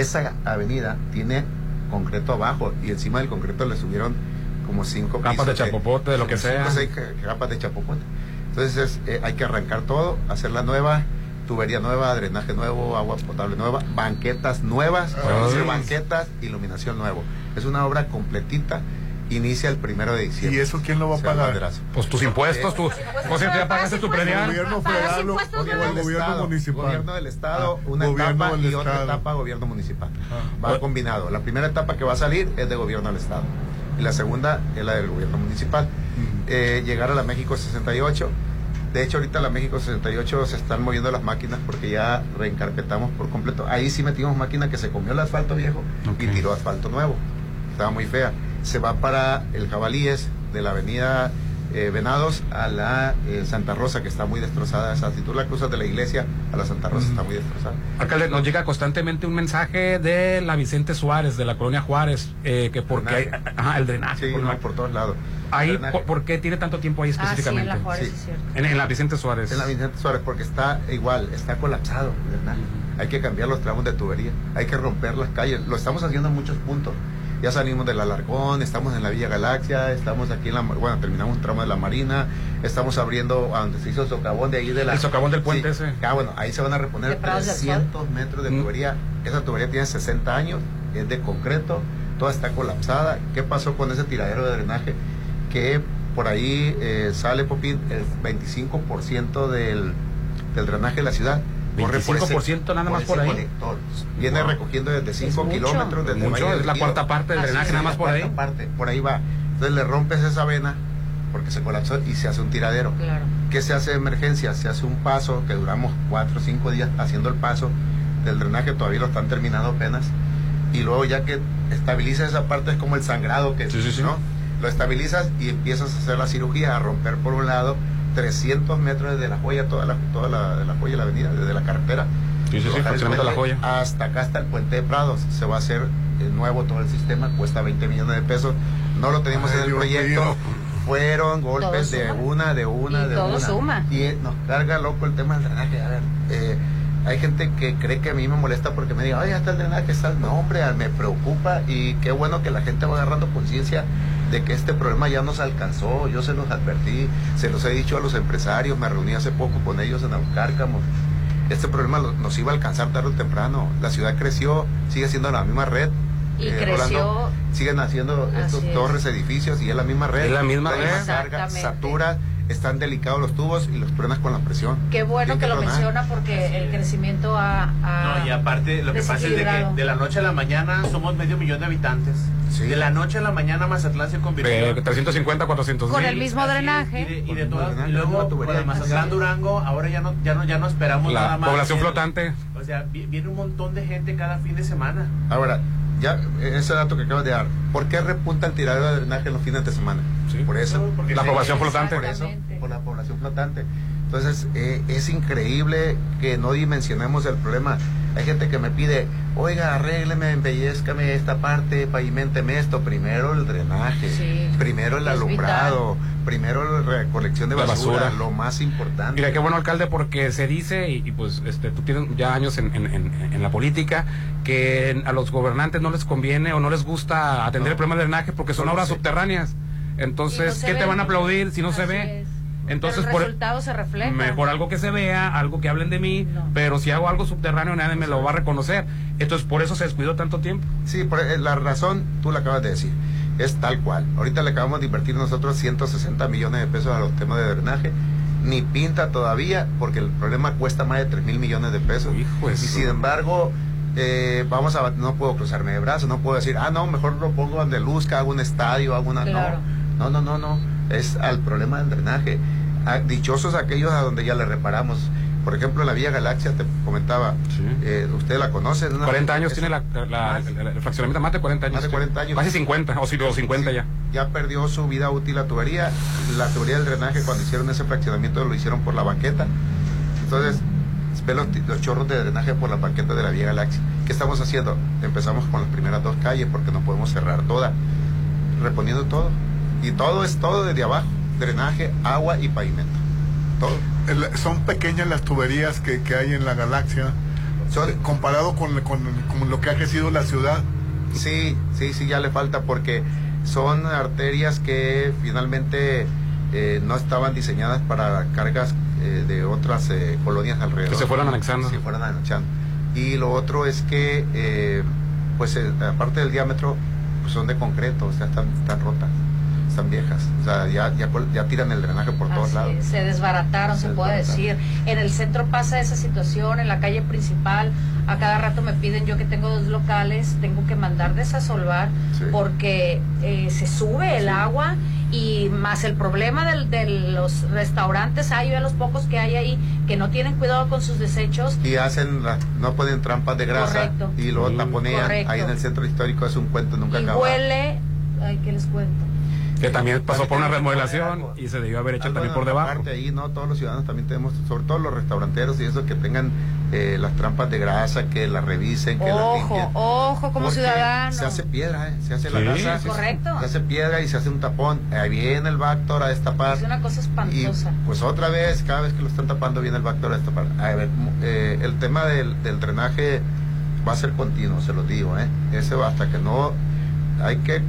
Esa avenida tiene concreto abajo y encima del concreto le subieron como cinco Capas de chapopote, de lo que cinco, sea. seis ca- capas de chapopote. Entonces eh, hay que arrancar todo, hacerla nueva, tubería nueva, drenaje nuevo, agua potable nueva, banquetas nuevas, hacer banquetas, iluminación nuevo. Es una obra completita, inicia el primero de diciembre. ¿Y eso quién lo va a pagar? banderazo. Pues tus impuestos, tú. Pues si ya pagaste tu ¿El predial. gobierno ¿Pagas federal o gobierno Estado, municipal? Gobierno del Estado, Ah, una gobierno etapa y otra etapa gobierno municipal. Ah. Va combinado. La primera etapa que va a salir es de gobierno del Estado. Y la segunda es la del gobierno municipal. Eh, llegar a la México 68. De hecho, ahorita la México 68 se están moviendo las máquinas porque ya reencarpetamos por completo. Ahí sí metimos máquina que se comió el asfalto viejo y tiró asfalto nuevo. Estaba muy fea. Se va para el Jabalíes de la avenida eh, Venados a la eh, Santa Rosa, que está muy destrozada. Esa, si tú la cruzas de la iglesia a la Santa Rosa, está muy destrozada. Alcalde, nos llega constantemente un mensaje de la Vicente Suárez, de la colonia Juárez, eh, que porque hay, ajá, el drenaje. Sí, por, no, por todos lados. Ahí, por, por qué tiene tanto tiempo ahí Ah, sí, en específicamente? la Juárez, Sí. es cierto. En, en la Vicente Suárez. En la Vicente Suárez, porque está igual, está colapsado el drenaje. Hay que cambiar los tramos de tubería, hay que romper las calles. Lo estamos haciendo en muchos puntos. Ya salimos del Alarcón, estamos en la Villa Galaxia, estamos aquí en la, bueno, terminamos un tramo de la Marina, estamos abriendo a donde se hizo el socavón de ahí de la... El socavón del puente Sí. ese. Ah, bueno, ahí se van a reponer Prados del 300 metros de Mm. tubería. Esa tubería tiene 60 años, es de concreto, toda está colapsada. ¿Qué pasó con ese tiradero de drenaje? Que por ahí eh, sale, Popín, el 25% del, del drenaje de la ciudad. Corre por ese- 25% nada más ese por ahí. colector. Viene Wow. recogiendo desde 5 mucho. kilómetros desde Mucho, es la cuarta parte del drenaje, nada más por ahí. parte, por ahí va. Entonces le rompes esa vena porque se colapsó y se hace un tiradero. Claro. ¿Qué se hace de emergencia? Se hace un paso que duramos 4 o 5 días haciendo el paso del drenaje, todavía lo están terminando apenas. Y luego ya que estabiliza esa parte es como el sangrado que Sí, sí, sí. ¿no? Lo estabilizas y empiezas a hacer la cirugía, a romper por un lado 300 metros desde la joya, toda la, toda la, de la joya, la avenida, desde la carretera. Sí, sí, sí, la joya. Hasta acá está el puente de Prados. Se va a hacer de nuevo todo el sistema, cuesta 20 millones de pesos. No lo tenemos Ay, en el Dios proyecto. mío. Fueron golpes de una, de una, Y de todo una. suma. Y eh, nos carga loco el tema del drenaje. A ver, eh, hay gente que cree que a mí me molesta porque me diga, ay, ya está el drenaje, está el... No, hombre, me preocupa y qué bueno que la gente va agarrando conciencia de que este problema ya nos alcanzó. Yo se los advertí, se los he dicho a los empresarios, me reuní hace poco con ellos en Aucárcamo. Este problema lo- nos iba a alcanzar tarde o temprano. La ciudad creció, sigue siendo la misma red. Y Eh, creció- Rolando, siguen haciendo estos es. torres, edificios y es la misma red. Es la misma red. carga, Exactamente. satura, están delicados los tubos y los truenas con la presión. Qué bueno Tienen que lo menciona porque el crecimiento ha, ha- No, y aparte, lo que pasa es de que de la noche a la mañana somos medio millón de habitantes. Sí. De la noche a la mañana Mazatlán se convirtió. Eh, 350, 400 con mil. el mismo drenaje. Y de, y de drenaje, y luego tubería de Mazatlán. Durango, ahora ya no, ya no, ya no esperamos La nada más. población El- flotante. O sea, vi- viene un montón de gente cada fin de semana. Ahora, ya ese dato que acabas de dar, ¿por qué repunta el tiradero de drenaje en los fines de semana? Sí. Por eso. Porque La se- población flotante. Por eso, por la población flotante. Entonces, eh, es increíble que no dimensionemos el problema. Hay gente que me pide, oiga, arrégleme, embellezcame esta parte, pavimenteme esto. Primero el drenaje, Sí. primero el alumbrado, primero la recolección de La basura, basura. lo más importante. Mira, qué bueno alcalde porque se dice, y, y pues este, tú tienes ya años en, en- en- en la política, que a los gobernantes no les conviene o no les gusta atender No. el problema del drenaje porque son No, obras sí. subterráneas. Entonces, no ¿qué te van a aplaudir si no se ve? es. Entonces, Pero el por- resultado se refleja. Mejor algo que se vea, algo que hablen de mí, No. pero si hago algo subterráneo nadie me lo va a reconocer. Entonces, por eso se descuidó tanto tiempo. Sí, por, eh, la razón tú la acabas de decir. Es tal cual. Ahorita le acabamos de invertir nosotros 160 millones de pesos a los temas de drenaje. Ni pinta todavía porque el problema cuesta más de 3 mil millones de pesos. Hijo y sin embargo, eh, vamos a, no puedo cruzarme de brazos, no puedo decir, ah, no, mejor lo pongo donde luzca, hago un estadio, hago una... Claro. No, no, no, no, no. Es al problema del drenaje. Ah, dichosos aquellos a donde ya le reparamos. Por ejemplo, la Vía Galaxia, te comentaba, Sí. eh, usted la conoce. es una- 40 años tiene la, la- el, fraccionamiento, más de 40 años. Más de 40 años. Casi 50, o sí, o 50 Sí, ya. Ya perdió su vida útil la tubería. La tubería del drenaje cuando hicieron ese fraccionamiento lo hicieron por la banqueta. Entonces, ve los, los chorros de drenaje por la banqueta de la Vía Galaxia. ¿Qué estamos haciendo? Empezamos con las primeras dos calles porque no podemos cerrar toda. Reponiendo todo. Y todo es todo desde abajo. Drenaje, agua y pavimento. Todo. El- son pequeñas las tuberías que, que hay en la galaxia. Son- comparado con, con- con lo que ha crecido la ciudad. Sí, sí, sí, ya le falta porque son arterias que finalmente eh, no estaban diseñadas para cargas eh, de otras eh, colonias alrededor. Que se fueran anexando. Se fueran anexando. Y lo otro es que, eh, pues eh, aparte del diámetro, pues son de concreto, o sea, están, están rotas, están viejas. O sea, ya, ya, tiran el drenaje por todos lados. es, Se desbarataron, se, Se puede decir. En el centro pasa esa situación, en la calle principal, a cada rato me piden, yo que tengo dos locales, tengo que mandar desasolvar Sí. porque eh, se sube el agua y más el problema del- de los restaurantes, hay a los pocos que hay ahí que no tienen cuidado con sus desechos. Y hacen, la- no ponen trampas de grasa Correcto. y luego taponean. Correcto. Ahí en el centro histórico es un cuento, nunca y acaba. huele, ay, ¿qué les cuento? Que también pasó por una remodelación y se debió haber hecho Algo también por debajo. parte ahí, ¿no? Todos los ciudadanos también tenemos, sobre todo los restauranteros y eso, que tengan eh, las trampas de grasa, que las revisen, que las Ojo, limpien. ojo como ciudadano. Se hace piedra, ¿eh? Se hace la grasa. sí. Correcto. Se hace piedra y se hace un tapón. Ahí viene el Bactor a destapar. Es una cosa Y espantosa. pues otra vez, cada vez que lo están tapando, viene el Bactor a destapar. A ver, eh, el tema del, del drenaje va a ser continuo, se lo digo, ¿eh? Ese va hasta que no. Hay que.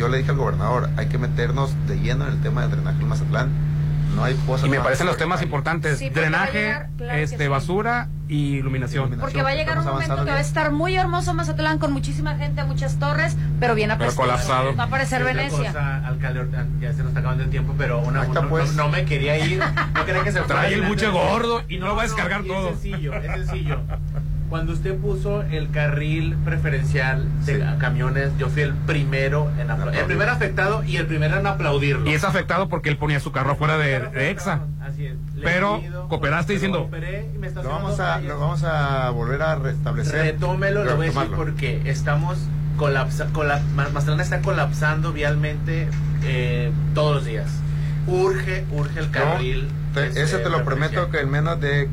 Yo le dije al gobernador, hay que meternos de lleno en el tema del drenaje en Mazatlán. No hay cosas Y me parecen los temas importantes: Sí, drenaje, llegar, claro que este, sí. basura y iluminación. Porque va a llegar un momento que va a estar muy hermoso Mazatlán con muchísima gente, muchas torres, pero bien Pero apestoso. colapsado. Va a parecer Y otra Venecia. cosa, alcalde, ya se nos está acabando el tiempo, pero una, no, pues. no- no me quería ir. No quería que se fuera Trae el buche gordo y no lo va a descargar todo. Es sencillo, es sencillo. Cuando usted puso el carril preferencial de Sí. camiones, yo fui el primero en aplaudir. El primer afectado y el primero en aplaudirlo. Y es afectado porque él ponía su carro fuera de, de EXA. Así es. Le Pero pido, cooperaste diciendo- Lo vamos, a, lo vamos a volver a restablecer. Retómelo, lo voy a decir porque estamos colapsando, Mazatlán está colapsando vialmente eh, todos los días. Urge, urge el No, carril. te- este, ese te lo prometo que en menos de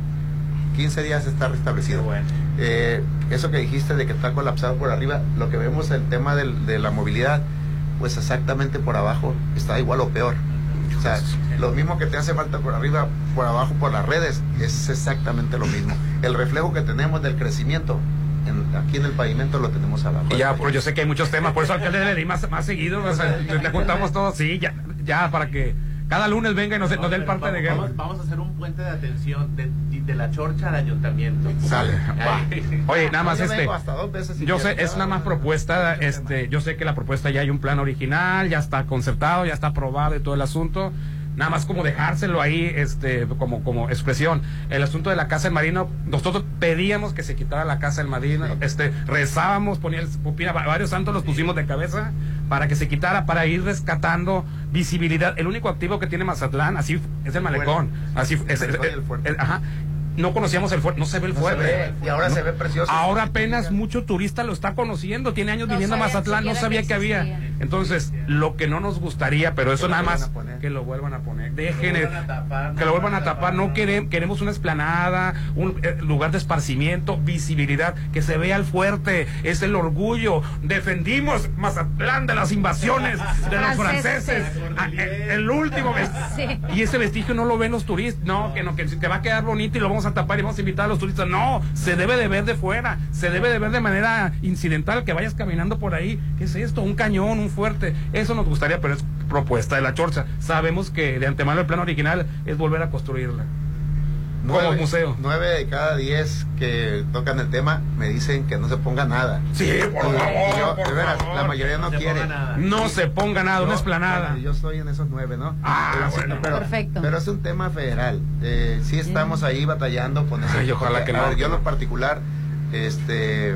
15 días está restablecido. Bueno. Eh, eso que dijiste de que está colapsado por arriba, lo que vemos el tema del- de la movilidad, pues exactamente por abajo está igual o peor. O sea, lo mismo que te hace falta por arriba, por abajo, por las redes, es exactamente lo mismo. El reflejo que tenemos del crecimiento en- aquí en el pavimento lo tenemos abajo. Ya, pues yo sé que hay muchos temas, por eso alcalde le di más, más seguido, o sea, le, juntamos todos, sí, ya, ya, para que cada lunes venga y nos, nos dé el Vamos, parte de guerra. vamos, vamos a hacer un puente de atención de, de la chorcha al ayuntamiento. Sale. Oye, nada más Yo este. vengo hasta dos veces si Yo sé, es nada más propuesta, este, yo sé que la propuesta ya hay un plan original, ya está concertado, ya está aprobado y todo el asunto. Nada más como dejárselo ahí, este, como, como expresión. El asunto de la casa del marino, nosotros pedíamos que se quitara la casa del marino, este, rezábamos, ponía va- varios santos los pusimos de cabeza para que se quitara, para ir rescatando visibilidad. El único activo que tiene Mazatlán, así es el malecón, así es, el fuerte. es- ajá. No conocíamos el fuerte, no se ve el No fuerte. ve, y ahora No. se ve precioso. Ahora apenas mucho turista lo está conociendo, tiene años No viniendo a Mazatlán, no sabía que que había. Entonces, lo que no nos gustaría, pero eso lo nada más que lo vuelvan a poner. Dejen lo el- vuelvan a tapar, que lo vuelvan a tapar, no queremos, queremos una esplanada, un eh, lugar de esparcimiento, visibilidad, que se vea el fuerte, es el orgullo. Defendimos Mazatlán de las invasiones de los Franceses. Ah, eh, el último vest- Sí. y ese vestigio no lo ven los turistas, no, que no, que, que va a quedar bonito y lo vamos a tapar y vamos a invitar a los turistas. No, se debe de ver de fuera, se debe de ver de manera incidental, que vayas caminando por ahí. ¿Qué es esto? Un cañón, un fuerte. Eso nos gustaría, pero es propuesta de la chorcha. Sabemos que de antemano el plan original es volver a construirla. Como museo. Nueve de cada diez que tocan el tema me dicen que no se ponga nada. Sí, por Y- y favor, yo, por de veras, favor. la mayoría no, No se quiere. ponga nada. No se ponga nada, una Yo- esplanada. bueno, yo estoy en esos nueve, ¿no? Ah, pero, sí, bueno. pero- Perfecto. pero es un tema federal. Eh, sí estamos ahí batallando con eso. Ay, ojalá porque, que a no. ver, yo en lo particular, este,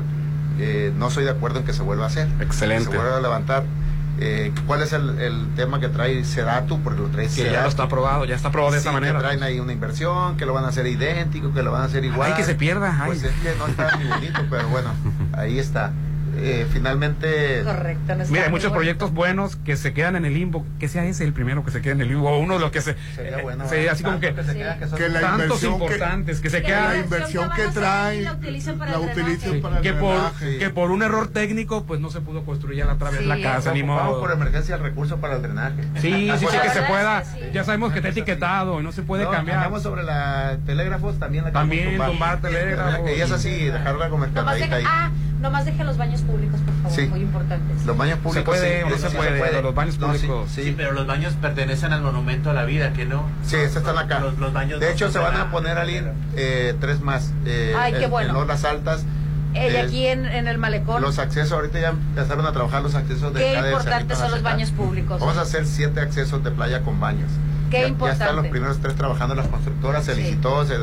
eh, no soy de acuerdo en que se vuelva a hacer. Excelente. Que se vuelva a levantar. Eh, ¿Cuál es el, el tema que trae Sedatu? Porque lo trae Que ya Sedatu. lo está aprobado, ya está aprobado de Sí, esa que manera. traen ahí una inversión, que lo van a hacer idéntico, que lo van a hacer igual. Ay, que se pierda, ay. Pues es que no está ni bonito, pero bueno, ahí está. Eh, finalmente, Correcto. no Mira, hay muchos bonito. proyectos buenos que se quedan en el limbo. Que sea ese el primero que se quede en el limbo. O uno de los que se. sería eh, así como que. Tanto se queda que son- Que la tantos inversión que- importantes que, se Que quedan. la la inversión a que hacer trae y la utilicen para la el drenaje. utilicen Sí, para el que por, que por un error técnico pues no se pudo construir vez Sí. la casa ni modo por emergencia el recurso para el drenaje. sí sí sí que se pueda que ya sabemos que está etiquetado y no se puede cambiar cambiamos sobre la telégrafos, también la También tumbar telégrafos. Que ya es así, dejarla como deje, ahí. Nomás deje los baños públicos, por favor, Sí. muy importantes. Los baños públicos. puede sí, no se puede, los baños No, sí, públicos. Sí, Sí, pero los baños pertenecen al monumento a la vida, ¿que no? Sí, estos están acá. Los, los baños de hecho, se van a poner ali eh, tres más. Eh, Ay, qué en- bueno. En Altas. Eh, y Eh, aquí en, en el malecón, Los accesos, ahorita ya empezaron a trabajar los accesos de qué importantes son los baños públicos. Vamos a hacer siete accesos de playa con baños. Qué ya, importante. Ya están los primeros tres trabajando las constructoras, se Sí. licitó, se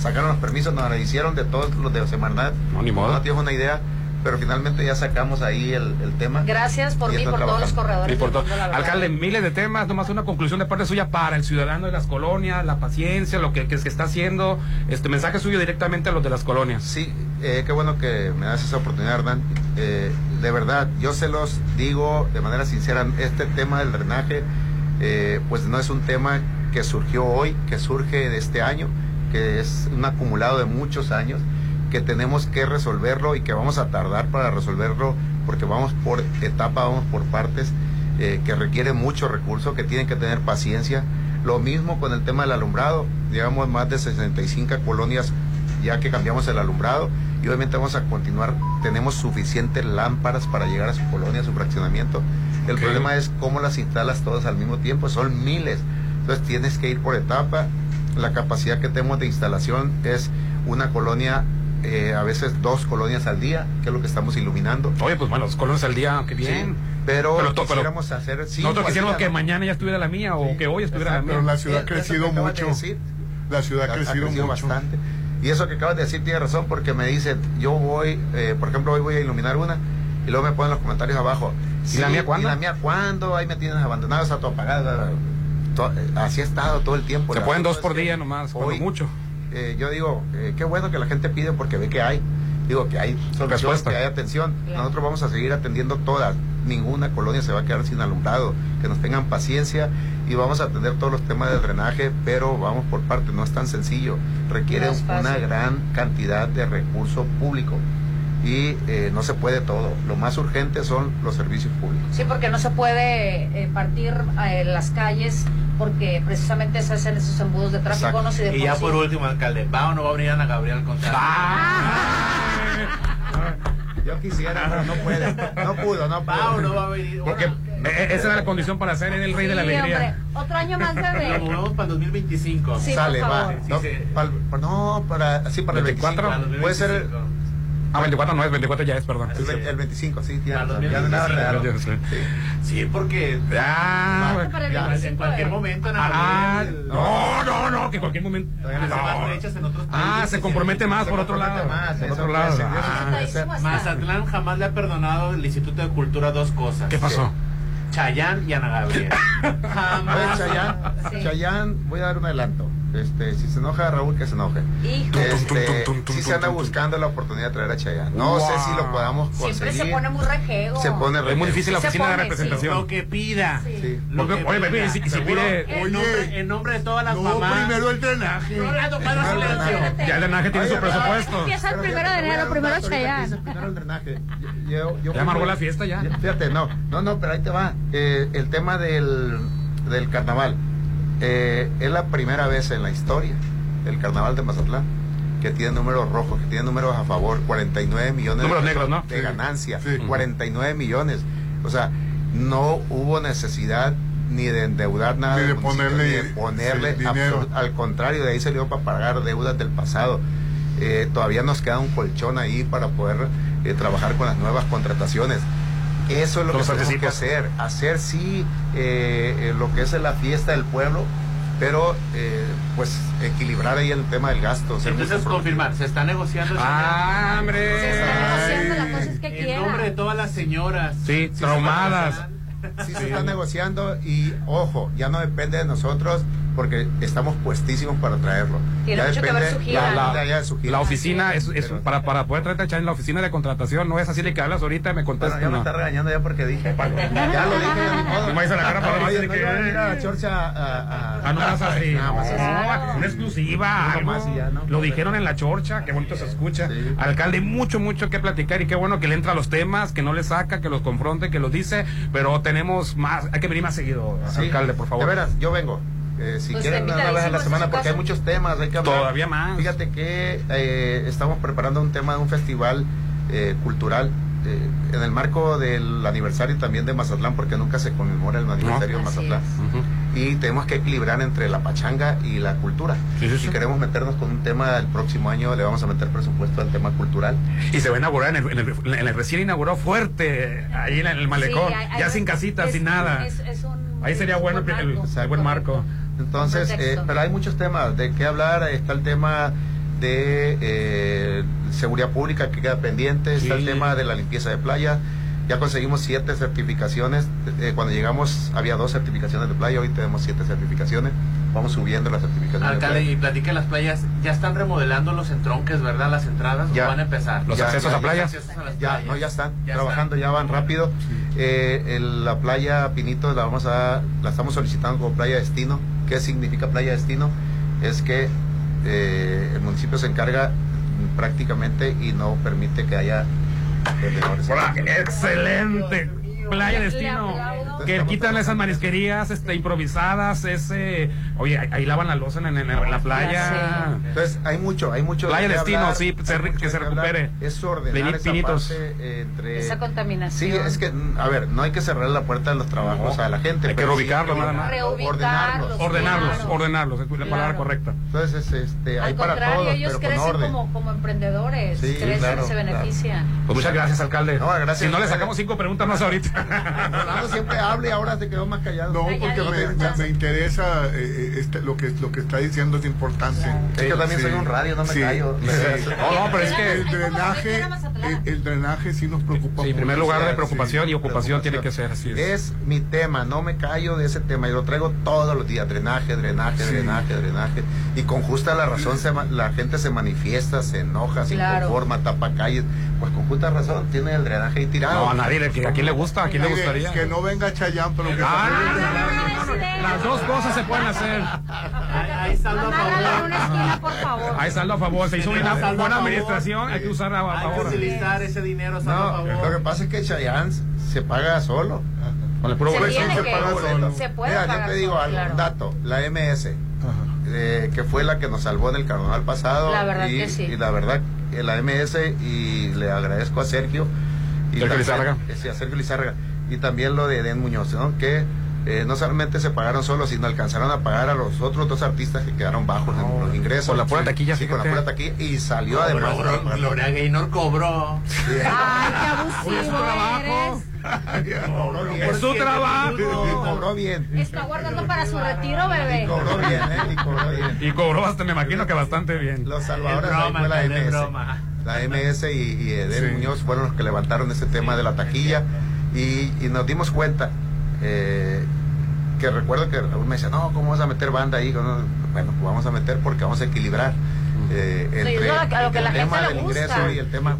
sacaron los permisos, nos la hicieron de todos los de Semarnat. No, ni modo. No tuvimos una idea, pero finalmente ya sacamos ahí el, el tema. Gracias por mí, por todos los trabajando. corredores. Y por todo. Alcalde, miles de temas, nomás una conclusión de parte suya para el ciudadano de las colonias, la paciencia, lo que, que se está haciendo, este mensaje suyo directamente a los de las colonias. Sí, eh, qué bueno que me das esa oportunidad, Hernán. Eh, de verdad, yo se los digo de manera sincera, este tema del drenaje, eh, pues no es un tema que surgió hoy, que surge de este año, que es un acumulado de muchos años, que tenemos que resolverlo y que vamos a tardar para resolverlo porque vamos por etapa, vamos por partes, eh, que requiere mucho recurso, que tienen que tener paciencia. Lo mismo con el tema del alumbrado, llevamos más de 65 colonias ya que cambiamos el alumbrado y obviamente vamos a continuar, tenemos suficientes lámparas para llegar a su colonia, a su fraccionamiento. El problema es cómo las instalas todas al mismo tiempo, son miles. Entonces tienes que ir por etapa. La capacidad que tenemos de instalación es una colonia, eh, a veces dos colonias al día, que es lo que estamos iluminando. Oye, pues bueno, dos colonias al día, qué bien. pero, Pero to- pero- quisiéramos hacer cinco Nosotros quisiéramos que ¿no? mañana ya estuviera la mía o que hoy estuviera Exacto, la mía. Pero la ciudad ha crecido de mucho. La ciudad ha crecido, mucho. bastante. Y eso que acabas de decir tiene razón porque me dicen, yo voy, eh, por ejemplo, hoy voy a iluminar una y luego me ponen los comentarios abajo. ¿Y la mía cuándo? ¿Y la mía cuándo? Ahí me tienes abandonado, está todo apagada. To- eh, así ha estado todo el tiempo. Se La pueden cosa dos por día nomás, hoy, mucho. Eh, yo digo, eh, qué bueno que la gente pide porque ve que hay. Digo que hay soluciones, Respuesta. que hay atención. Nosotros vamos a seguir atendiendo todas. Ninguna colonia se va a quedar sin alumbrado. Que nos tengan paciencia y vamos a atender todos los temas de drenaje, pero vamos por parte. No es tan sencillo. Requiere No una gran cantidad de recurso público y eh, no se puede todo. Lo más urgente son los servicios públicos. Sí, porque no se puede eh, partir eh, las calles porque precisamente se hacen esos embudos de tráfico. Exacto. No si de Y ya sí- por último, alcalde, ¿va o no va a abrir Ana Gabriel con Yo quisiera, pero no puede. No pudo, no pudo. ¿Va o no va a venir? Porque esa era la condición para ser el rey de la Sí, alegría. hombre, otro año más Lo bebé. movemos para el 2025. Sí, Sale, por va. No, Sí, sí. pal- pa- no, para, sí, para el 24. 25. Puede ser Ah, 24 no es, 24 ya es, perdón. el, 25, sí, tiene Para razón, ya no 2025. nada raro. Sí. Sí. Sí, porque. Para el ya, 25 en cualquier momento Ana Ah, no, no, no, que en cualquier momento. No. en otros Ah, se compromete más por otro lado. compromete más, Por otro lado. Ah. Mazatlán jamás le ha perdonado el Instituto de Cultura dos cosas. ¿Qué pasó? Chayán y Ana Gabriel. A ver, jamás. Chayán, Sí. Chayán, voy a dar un adelanto. Este, si se enoja Raúl, que se enoje. Hijo. Este, Tum, tum, tum, sí tum, se anda buscando la oportunidad de traer a Chayán. No sé si lo podamos conseguir. Siempre se pone muy rejego. Se pone Es muy difícil la Se oficina de pone, representación. Lo que pida. Sí. Lo Porque, que oye, pida. si- si pide- en, nombre, en nombre de todas las No, mamás. primero el drenaje. Rolando, para Primero el silencio. drenaje. Ya el drenaje tiene Oye, su presupuesto. Empieza el primero de enero, primero el drenaje. Yo Ya amargó la fiesta, ya. Fíjate, no, no, no, pero ahí te va. Eh, el tema del, del carnaval. Eh, es la primera vez en la historia del carnaval de Mazatlán que tiene números rojos, que tiene números a favor, 49 millones Números de, negros, ¿no? de Sí. ganancia, Sí. 49 millones. O sea, no hubo necesidad ni de endeudar nada, Ni de ponerle- ni de ponerle dinero. al contrario, de ahí salió para pagar deudas del pasado. Eh, todavía nos queda un colchón ahí para poder eh, trabajar con las nuevas contrataciones. Eso es lo que tenemos que hacer. Hacer sí eh, eh, lo que es la fiesta del pueblo, pero eh, pues equilibrar ahí el tema del gasto. Entonces, confirmar, se está negociando. Ah, Se está hombre. negociando la cosa es que En quiera. nombre de todas las señoras. Sí, traumadas. Sí se está negociando y ojo, ya no depende de nosotros porque estamos puestísimos para traerlo. Tiene ya mucho que ver depende su gira. la- la- ya de su gira. La oficina, es, es Pero- para, para poder de echar en la oficina de contratación, no es así de que hablas ahorita y me Bueno, contestas. ya me no. está regañando ya porque dije. Ya lo dije, ya ni modo. No me hizo la cara para no Oye, decir no que- a venir a la chorcha a, a- Ah, no más así. Nada más así. No, una exclusiva. Algo. más ya, ¿no? Lo dijeron en la chorcha, qué bonito se escucha. Sí. Alcalde, mucho, mucho que platicar y qué bueno que le entra a los temas, que no le saca, que los confronte, que los dice, pero tenemos más, hay que venir más seguido, Sí, alcalde, por favor. De veras, yo vengo. Eh, si Pues quieren una vez a la semana, porque hay muchos temas, hay que hablar. Todavía más. Fíjate que eh, estamos preparando un tema de un festival eh, cultural eh, en el marco del aniversario también de Mazatlán, porque nunca se conmemora el aniversario de Mazatlán. Y tenemos que equilibrar entre la pachanga y la cultura. Sí, sí, Si queremos meternos con un tema el próximo año, le vamos a meter presupuesto al tema cultural. Y se va a inaugurar en el, en el- en el recién inaugurado fuerte, ahí en el malecón, Sí, hay- hay ya sin casitas, sin nada. es- es un- Ahí sería es bueno un el, marco. el buen marco. Entonces, eh, pero hay muchos temas de qué hablar. Está el tema de eh, seguridad pública que queda pendiente, está el tema de la limpieza de playa. Ya conseguimos siete certificaciones. Eh, cuando llegamos había dos certificaciones de playa, hoy tenemos siete certificaciones. vamos subiendo la certificación. Alcalde, y platique las playas, ya están remodelando los entronques, ¿verdad? Las entradas, ¿o Ya. van a empezar. Ya, ya, ya, accesos a las Ya, playas. no, ya están Ya trabajando, ya van rápido. Eh, el- la playa Pinito la vamos a, la estamos solicitando como playa destino. ¿Qué significa playa destino? Es que eh, el municipio se encarga prácticamente y no permite que haya vendedores. Hola, excelente. Playa Destino. Que quitan esas marisquerías este, improvisadas, ese... Oye, ahí, ahí lavan la losa en, en- en la playa. Entonces, hay mucho, hay mucho. Playa de Destino, hablar, sí, se que de se recupere. Es ordenar esa pinitos. parte, eh, entre... Esa contaminación. Sí, es que, mm, a ver, no hay que cerrar la puerta de los trabajos a la gente. Hay que reubicarlos, nada más. Reubicarlos, Ordenarlos, claro. ordenarlos, es la palabra Claro. correcta. Entonces, este, hay Al para contrario, todos, ellos pero con crecen orden. como, como emprendedores, Sí, crecen claro, y se benefician. Pues muchas gracias, alcalde. No, gracias si no le sacamos cinco preguntas más ahorita. Siempre habla y ahora se quedó más callado. No, porque me, me- me interesa eh, eh, este, lo que lo que está diciendo es importante. Es que yo también soy un radio, no me callo. No, no, pero es que- el drenaje, el, el drenaje sí nos preocupa. Sí, en primer mucho. lugar de Sí, preocupación y ocupación tiene que ser así. Es. Es mi tema, no me callo de ese tema, yo lo traigo todos los días, drenaje, drenaje, Sí. drenaje, drenaje. Y con justa la razón se la gente se manifiesta, se enoja, se Claro. inconforma, tapa calles. Pues con justa razón tiene el drenaje ahí tirado. No, a nadie, le- ¿a quién le gusta? ¿A quién le gustaría? Que no venga Chayán, pero que Ah, se no, no, no, no, no. Las dos cosas se pueden hacer. Ahí saldo a favor. una esquina, por favor. Hay saldo a favor. Se hizo una buena favor. administración. Hay que usar a, a Hay que favor. utilizar ese dinero, saldo a No, lo favor. que pasa es que Chayanne se paga solo. Con el puro Se se que- paga solo. se puede Mira, yo pagar te digo solo, algo, claro. un dato, la MS, eh, que fue la que nos salvó en el carnaval pasado. La verdad y, que sí. Y la verdad, que la MS, y le agradezco a Sergio. Y Sergio Lizárraga. eh, sí, a Sergio Lizárraga. Y también lo de Eden Muñoz, ¿no? Que eh, no solamente se pagaron solos, sino alcanzaron a pagar a los otros dos artistas que quedaron bajos en los ingresos. Con la pura Sí, taquilla, sí, con la pura taquilla. Y salió Cobró, además. Glo- Gloria Gaynor cobró. Ay, qué abusivo eres. Cobró bien. Es su trabajo. Y cobró bien. Está guardando para su retiro, bebé. Y cobró bien, ¿eh? Y cobró bien. Y cobró bastante, me imagino que bastante bien. Los salvadores broma, fue la MS. broma. La MS y, y Eden Sí. Muñoz fueron los que levantaron ese tema de la taquilla y, y nos dimos cuenta eh, que recuerdo que Raúl me decía, no, ¿cómo vas a meter banda ahí? No, Bueno, pues vamos a meter porque vamos a equilibrar eh, entre es lo que- a lo que el la tema del gusta. ingreso y el tema...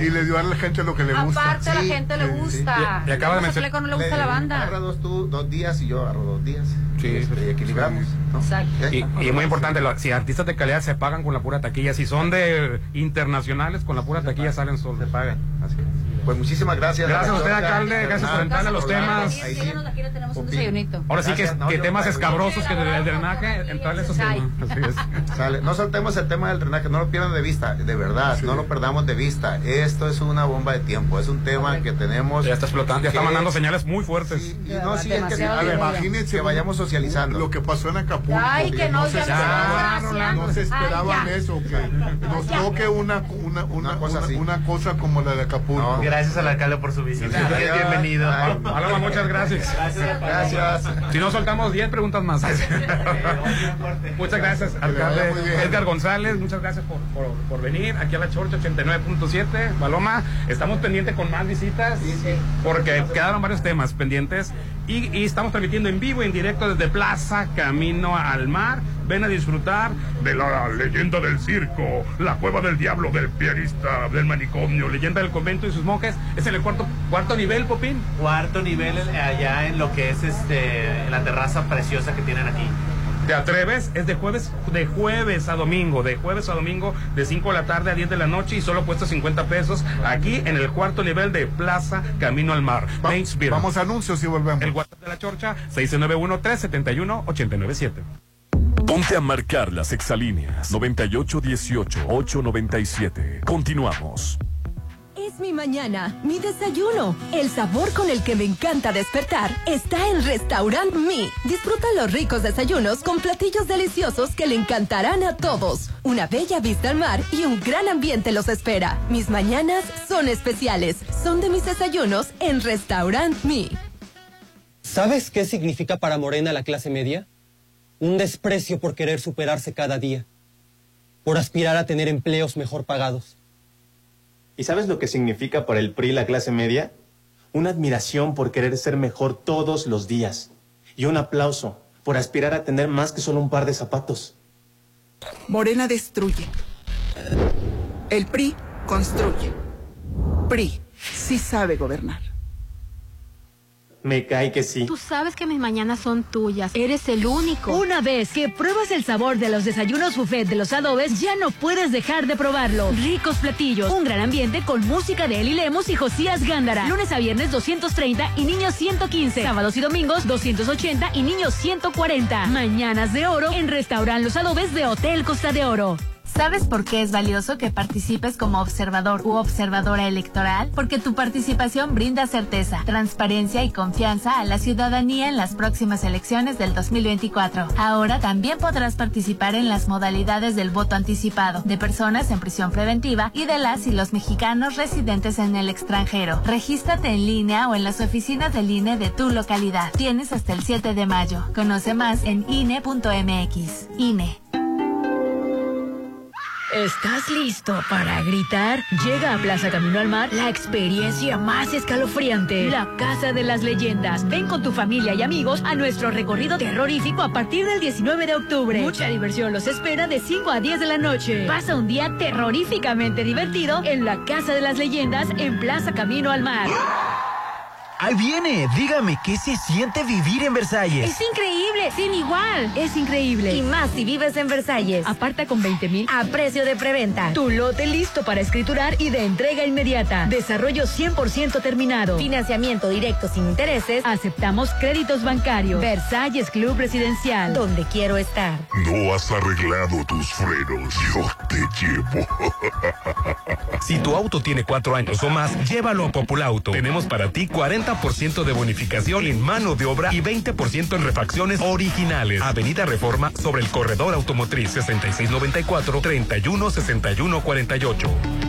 Y le dio a la gente lo que le gusta. Aparte a la Sí, gente le sí. gusta. Y- y acaba de mencionar- no le gusta la banda. Agarra dos tú, dos días y yo agarro dos días. Sí, y, este, sí. y equilibramos. ¿no? Exacto. Y, y muy importante, lo- si artistas de calidad se pagan con la pura taquilla, si son de internacionales, con la pura taquilla salen solos. Se pagan. Así es. Pues muchísimas gracias. Gracias a usted, alcalde, gracias por entrarle a los temas. ahí sí. Ahora sí que, temas escabrosos que del drenaje, entrarle a esos temas. Así es. Sale. No soltemos el tema del drenaje, no lo pierdan de vista, de verdad, no lo perdamos de vista. Esto es una bomba de tiempo, es un tema que tenemos. Ya está explotando, ya está mandando señales muy fuertes. Sí, y no, sí, es que, a ver. Imagínense que vayamos socializando. lo que pasó en Acapulco. Ay, que no, se ya esperaban, no se va, no se esperaban Ay, ya. eso, que nos toque una, una, una, Una cosa una- así. una cosa como la de Acapulco. No. Gracias al alcalde por su visita. Gracias. Bienvenido. Ay. Paloma, muchas gracias. Gracias. Gracias. Si no soltamos 10 preguntas más. muchas gracias, alcalde. Edgar González. Muchas gracias por, por, por venir aquí a la Chorcha 89.7. Paloma, estamos pendientes con más visitas porque quedaron varios temas pendientes y, y estamos transmitiendo en vivo, en directo desde Plaza Camino al Mar. Ven a disfrutar De la leyenda del circo, la cueva del diablo, del pianista, del manicomio, leyenda del convento y sus monjes. Es en el cuarto, cuarto nivel, Popín. Cuarto nivel allá en lo que es este en la terraza preciosa que tienen aquí. ¿Te atreves? Es de jueves, de jueves a domingo, de jueves a domingo, de 5 de la tarde a 10 de la noche y solo cuesta 50 pesos aquí en el cuarto nivel de Plaza Camino al Mar. Va- vamos a anuncios y volvemos. El WhatsApp de la Chorcha, 691-371-897. Ponte a marcar las exalíneas 9818-897. Continuamos. Es mi mañana, mi desayuno. El sabor con el que me encanta despertar está en Restaurant Mi. Disfruta los ricos desayunos con platillos deliciosos que le encantarán a todos. Una bella vista al mar y un gran ambiente los espera. Mis mañanas son especiales. Son de mis desayunos en Restaurant Mi. ¿Sabes qué significa para Morena la clase media? Un desprecio por querer superarse cada día, por aspirar a tener empleos mejor pagados. ¿Y sabes lo que significa para el PRI la clase media? Una admiración por querer ser mejor todos los días. Y un aplauso por aspirar a tener más que solo un par de zapatos. Morena destruye. El PRI construye. PRI sí sabe gobernar. Me cae que sí. Tú sabes que mis mañanas son tuyas. Eres el único. Una vez que pruebas el sabor de los desayunos buffet de los adobes, ya no puedes dejar de probarlo. Ricos platillos, un gran ambiente con música de Eli Lemos y Josías Gándara. Lunes a viernes 230 y niños 115. Sábados y domingos 280 y niños 140. Mañanas de oro en Restaurant Los Adobes de Hotel Costa de Oro. ¿Sabes por qué es valioso que participes como observador u observadora electoral? Porque tu participación brinda certeza, transparencia y confianza a la ciudadanía en las próximas elecciones del 2024. Ahora también podrás participar en las modalidades del voto anticipado de personas en prisión preventiva y de las y los mexicanos residentes en el extranjero. Regístrate en línea o en las oficinas del INE de tu localidad. Tienes hasta el 7 de mayo. Conoce más en INE.mx. INE. ¿Estás listo para gritar? Llega a Plaza Camino al Mar la experiencia más escalofriante, la Casa de las Leyendas. Ven con tu familia y amigos a nuestro recorrido terrorífico a partir del 19 de octubre. Mucha diversión los espera de 5 a 10 de la noche. Pasa un día terroríficamente divertido en la Casa de las Leyendas en Plaza Camino al Mar. Ahí viene, dígame, ¿qué se siente vivir en Versalles? Es increíble, sin igual. Es increíble. Y más si vives en Versalles. Aparta con 20 mil a precio de preventa. Tu lote listo para escriturar y de entrega inmediata. Desarrollo 100% terminado. Financiamiento directo sin intereses. Aceptamos créditos bancarios. Versalles Club Residencial. Donde quiero estar. No has arreglado tus frenos. Yo te llevo. si tu auto tiene cuatro años o más, llévalo a Populauto. Tenemos para ti 40 40% de bonificación en mano de obra y 20% en refacciones originales. Avenida Reforma sobre el corredor automotriz 6694 316148.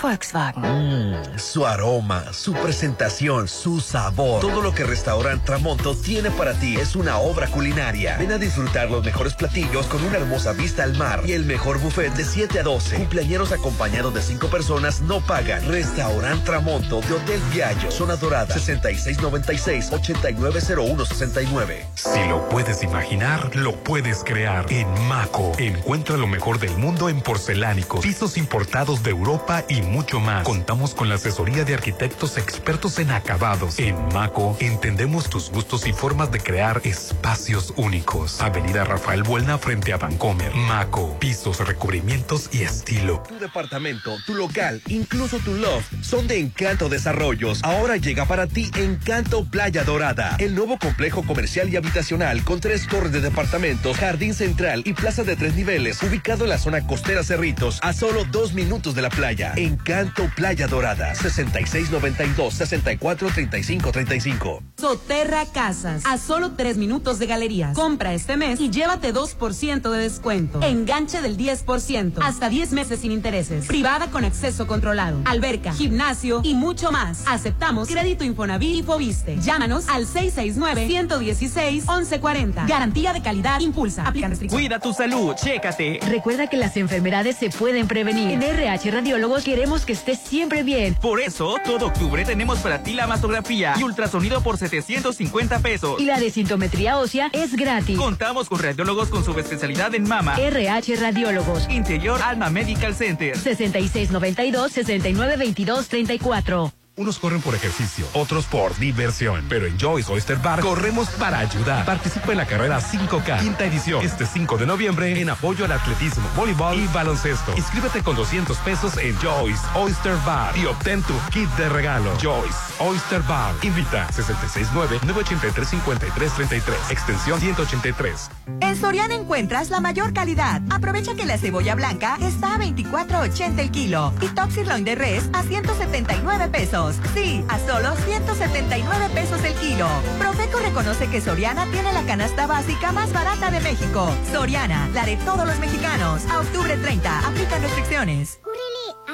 Volkswagen. Mm, su aroma, su presentación, su sabor. Todo lo que Restaurant Tramonto tiene para ti es una obra culinaria. Ven a disfrutar los mejores platillos con una hermosa vista al mar y el mejor buffet de 7 a 12. Cumpleañeros acompañados de 5 personas no pagan. Restaurant Tramonto de Hotel Viallo, Zona Dorada, 6696-890169. Si lo puedes imaginar, lo puedes crear. En Maco, encuentra lo mejor del mundo en porcelánicos, pisos importados de Europa y mucho más. Contamos con la asesoría de arquitectos expertos en acabados. En Maco entendemos tus gustos y formas de crear espacios únicos. Avenida Rafael Buelna frente a Vancomer. Maco, pisos, recubrimientos y estilo. Tu departamento, tu local, incluso tu loft son de Encanto Desarrollos. Ahora llega para ti Encanto Playa Dorada, el nuevo complejo comercial y habitacional con tres torres de departamentos, jardín central y plaza de tres niveles, ubicado en la zona costera Cerritos, a solo dos minutos de la playa. Encanto Playa Dorada, 6692-643535. Soterra Casas, a solo tres minutos de galerías. Compra este mes y llévate 2% de descuento. Enganche del 10%, hasta 10 meses sin intereses. Privada con acceso controlado. Alberca, gimnasio y mucho más. Aceptamos crédito Infonavit y Fobiste. Llámanos al 669-116-1140. Garantía de calidad impulsa. Aplican restricciones. Cuida tu salud, chécate. Recuerda que las enfermedades se pueden prevenir. En RH Radiólogos queremos que estés siempre bien. Por eso, todo octubre tenemos para ti la mastografía y ultrasonido por 750 pesos. Y la desintometría ósea es gratis. Contamos con radiólogos con subespecialidad en mama. RH Radiólogos. Interior Alma Medical Center. 6692-6922-34. Unos corren por ejercicio, otros por diversión. Pero en Joyce Oyster Bar corremos para ayudar. Participa en la carrera 5K, quinta edición, este 5 de noviembre, en apoyo al atletismo, voleibol y baloncesto. Inscríbete con 200 pesos en Joyce Oyster Bar y obtén tu kit de regalo. Joyce Oyster Bar. Invita 669-983-5333, extensión 183. En Soriana encuentras la mayor calidad. Aprovecha que la cebolla blanca está a 24.80 el kilo y Top Sirloin de res a 179 pesos. Sí, a solo 179 pesos el kilo. Profeco reconoce que Soriana tiene la canasta básica más barata de México. Soriana, la de todos los mexicanos. A octubre 30, aplican restricciones.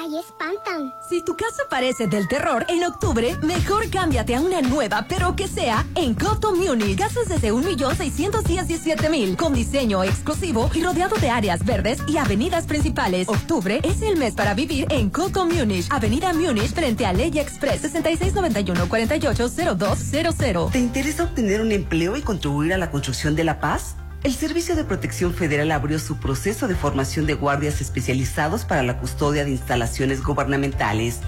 Órale, y espantan. Si tu casa parece del terror, en octubre, mejor cámbiate a una nueva, pero que sea en Coto Munich. Casas desde 1.617.000, con diseño exclusivo y rodeado de áreas verdes y avenidas principales. Octubre es el mes para vivir en Coto Munich, Avenida Munich, frente a Ley Express, 6691-480200. ¿Te interesa obtener un empleo y contribuir a la construcción de la paz? El Servicio de Protección Federal abrió su proceso de formación de guardias especializados para la custodia de instalaciones gubernamentales.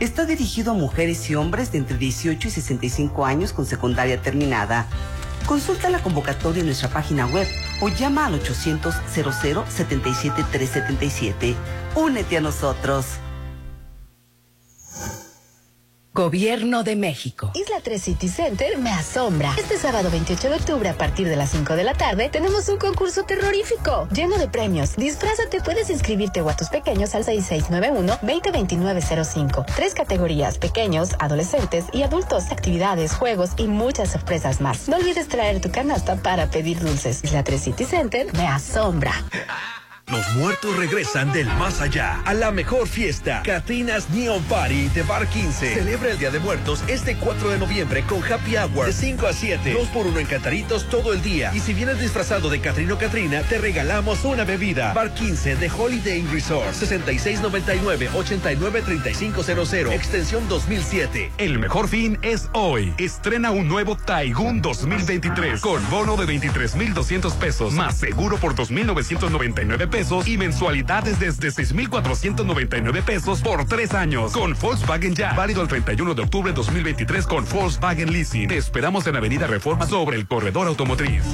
Está dirigido a mujeres y hombres de entre 18 y 65 años con secundaria terminada. Consulta la convocatoria en nuestra página web o llama al 800 00 77 377. Únete a nosotros. Gobierno de México. Isla 3 City Center me asombra. Este sábado 28 de octubre a partir de las 5 de la tarde tenemos un concurso terrorífico lleno de premios. Disfrázate, puedes inscribirte o a tus pequeños al 6691-202905. Tres categorías, pequeños, adolescentes y adultos, actividades, juegos y muchas sorpresas más. No olvides traer tu canasta para pedir dulces. Isla 3 City Center me asombra. Los muertos regresan del más allá a la mejor fiesta. Catrinas Neon Party de Bar 15. Celebra el Día de Muertos este 4 de noviembre con Happy Hour de 5 a 7. 2 por 1 en Cataritos todo el día. Y si vienes disfrazado de Catrino Catrina, te regalamos una bebida. Bar 15 de Holiday Resort. 6699-893500. Extensión 2007. El mejor fin es hoy. Estrena un nuevo Taigun 2023 con bono de 23,200 pesos más seguro por 2,999 pesos y mensualidades desde 6,499 pesos por tres años. Con Volkswagen Ya. Válido el 31 de octubre de 2023 con Volkswagen Leasing. Te esperamos en Avenida Reforma sobre el corredor automotriz.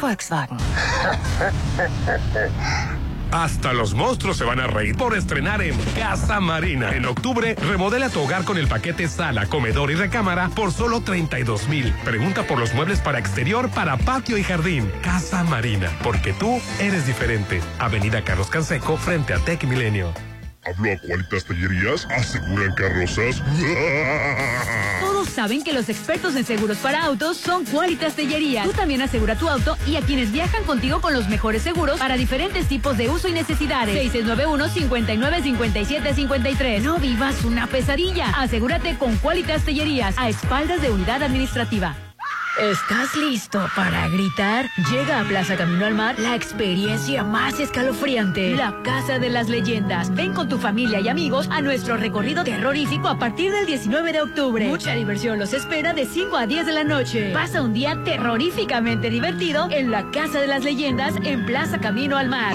Volkswagen. Hasta los monstruos se van a reír por estrenar en Casa Marina. En octubre, remodela tu hogar con el paquete sala, comedor y recámara por solo 32 mil. Pregunta por los muebles para exterior, para patio y jardín. Casa Marina, porque tú eres diferente. Avenida Carlos Canseco, frente a Tech Milenio. ¿Hablo a Cualitas Tallerías? ¿Aseguran carrozas? Todos saben que los expertos en seguros para autos son Qualitas Tellería. Tú también asegura tu auto y a quienes viajan contigo con los mejores seguros para diferentes tipos de uso y necesidades. 6691-595753. No vivas una pesadilla. Asegúrate con Qualitas Tellerías a espaldas de unidad administrativa. ¿Estás listo para gritar? Llega a Plaza Camino al Mar la experiencia más escalofriante, la Casa de las Leyendas. Ven con tu familia y amigos a nuestro recorrido terrorífico a partir del 19 de octubre. Mucha diversión los espera de 5 a 10 de la noche. Pasa un día terroríficamente divertido en la Casa de las Leyendas en Plaza Camino al Mar.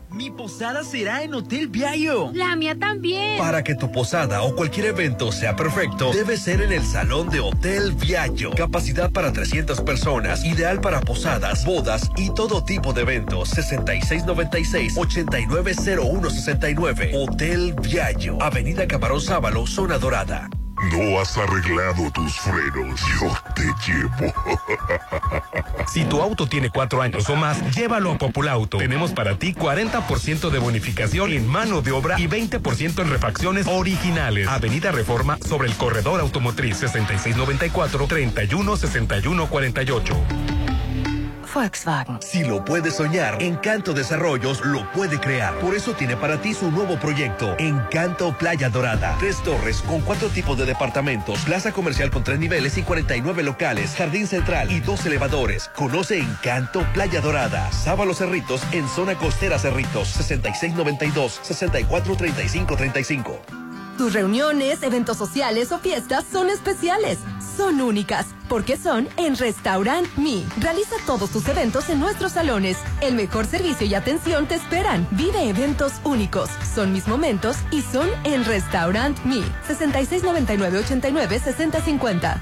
Mi posada será en Hotel Viallo. La mía también. Para que tu posada o cualquier evento sea perfecto, debe ser en el salón de Hotel Viallo. Capacidad para 300 personas, ideal para posadas, bodas y todo tipo de eventos. 6696-890169. Hotel Viallo. Avenida Camarón Sábalo, Zona Dorada. No has arreglado tus frenos. Yo te llevo. Si tu auto tiene cuatro años o más, llévalo a Populauto. Tenemos para ti 40% de bonificación en mano de obra y 20% en refacciones originales. Avenida Reforma sobre el corredor automotriz 6694-316148. Volkswagen. Si lo puede soñar, Encanto Desarrollos lo puede crear. Por eso tiene para ti su nuevo proyecto, Encanto Playa Dorada. Tres torres con cuatro tipos de departamentos, plaza comercial con tres niveles y 49 locales, jardín central y dos elevadores. Conoce Encanto Playa Dorada. Sábalo Cerritos en zona costera Cerritos, 6692-643535. Tus reuniones, eventos sociales o fiestas son especiales. Son únicas, porque son en Restaurant Me. Realiza todos tus eventos en nuestros salones. El mejor servicio y atención te esperan. Vive eventos únicos. Son mis momentos y son en Restaurant Me. 6699-89-6050.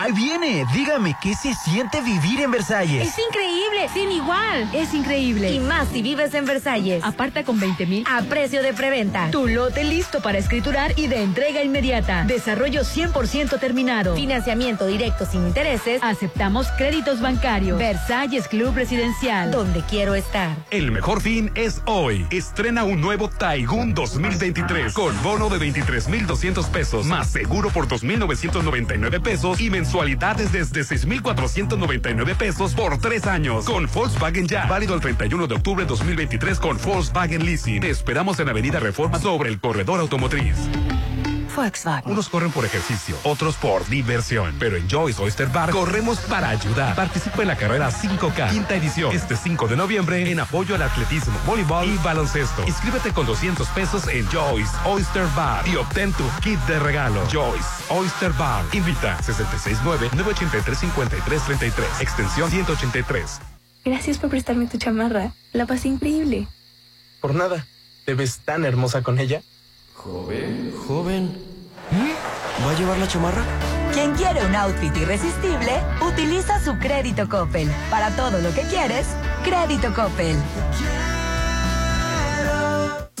Ahí viene, dígame, ¿qué se siente vivir en Versalles? Es increíble, sin igual. Es increíble. Y más si vives en Versalles. Aparta con 20 mil a precio de preventa. Tu lote listo para escriturar y de entrega inmediata. Desarrollo 100% terminado. Financiamiento directo sin intereses. Aceptamos créditos bancarios. Versalles Club Residencial. Donde quiero estar. El mejor fin es hoy. Estrena un nuevo Taigun 2023 con bono de 23,200 pesos más seguro por 2,999 pesos y mensualidades desde 6,499 pesos por tres años con Volkswagen Ya. Válido el 31 de octubre de 2023 con Volkswagen Leasing. Te esperamos en Avenida Reforma sobre el corredor automotriz. Volkswagen. Unos corren por ejercicio, otros por diversión. Pero en Joyce Oyster Bar corremos para ayudar. Participa en la carrera 5K, quinta edición, este 5 de noviembre, en apoyo al atletismo, voleibol y baloncesto. Inscríbete con 200 pesos en Joyce Oyster Bar y obtén tu kit de regalo. Joyce Oyster Bar. Invita 669-983-5333, extensión 183. Gracias por prestarme tu chamarra. La pasé increíble. Por nada. ¿Te ves tan hermosa con ella? Joven. Joven. ¿Va a llevar la chamarra? Quien quiere un outfit irresistible, utiliza su crédito Coppel. Para todo lo que quieres, crédito Coppel.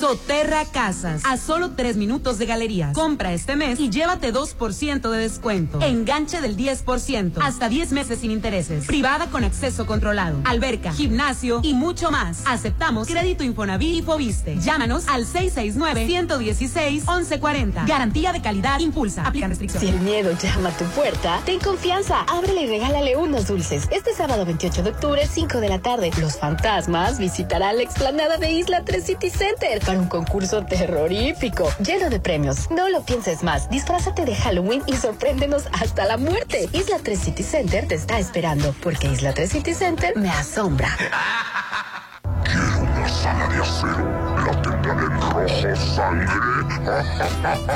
Soterra Casas, a solo tres minutos de galerías. Compra este mes y llévate 2% de descuento. Enganche del 10%, hasta 10 meses sin intereses. Privada con acceso controlado. Alberca, gimnasio y mucho más. Aceptamos crédito Infonavit y Fobiste. Llámanos al 669-116-1140. Garantía de calidad impulsa. Aplican restricciones. Si el miedo llama a tu puerta, ten confianza. Ábrele y regálale unos dulces. Este sábado 28 de octubre, 5 de la tarde, los fantasmas visitarán la explanada de Isla 3 City Center un concurso terrorífico, lleno de premios. No lo pienses más, disfrázate de Halloween y sorpréndenos hasta la muerte. Isla 3 City Center te está esperando, porque Isla 3 City Center me asombra. Quiero una sala de acero. Rojo sangre.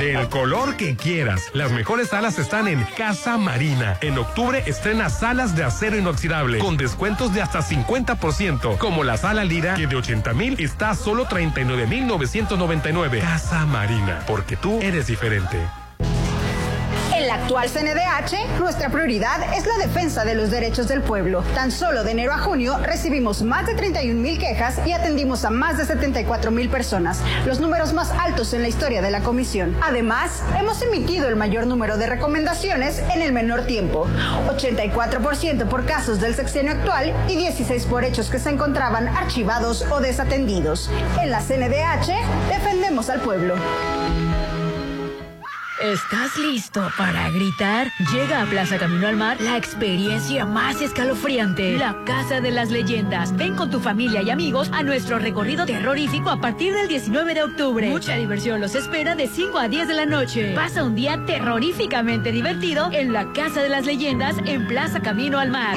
Del color que quieras. Las mejores salas están en Casa Marina. En octubre estrena salas de acero inoxidable con descuentos de hasta 50%, como la sala Lira que de 80 mil está a solo 39 mil 999. Casa Marina, porque tú eres diferente. En la actual CNDH, nuestra prioridad es la defensa de los derechos del pueblo. Tan solo de enero a junio recibimos más de 31 mil quejas y atendimos a más de 74 mil personas, los números más altos en la historia de la comisión. Además, hemos emitido el mayor número de recomendaciones en el menor tiempo, 84% por casos del sexenio actual y 16 por hechos que se encontraban archivados o desatendidos. En la CNDH, defendemos al pueblo. ¿Estás listo para gritar? Llega a Plaza Camino al Mar la experiencia más escalofriante, la Casa de las Leyendas. Ven con tu familia y amigos a nuestro recorrido terrorífico a partir del 19 de octubre. Mucha diversión los espera de 5 a 10 de la noche. Pasa un día terroríficamente divertido en la Casa de las Leyendas en Plaza Camino al Mar.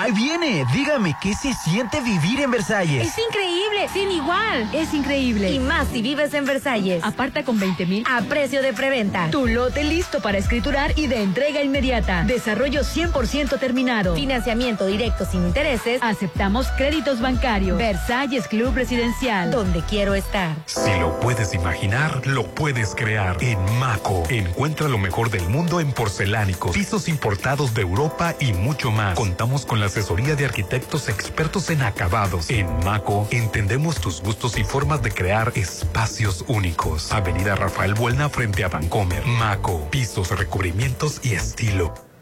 Ahí viene, dígame, ¿qué se siente vivir en Versalles? Es increíble, sin igual. Es increíble. Y más si vives en Versalles. Aparta con 20 mil a precio de preventa. Tu lote listo para escriturar y de entrega inmediata. Desarrollo 100% terminado. Financiamiento directo sin intereses. Aceptamos créditos bancarios. Versalles Club Residencial. Donde quiero estar. Si lo puedes imaginar, lo puedes crear. En Maco, encuentra lo mejor del mundo en porcelánicos, pisos importados de Europa y mucho más. Contamos con las asesoría de arquitectos expertos en acabados. En Maco entendemos tus gustos y formas de crear espacios únicos. Avenida Rafael Buelna frente a Vancomer. Maco, pisos, recubrimientos y estilo.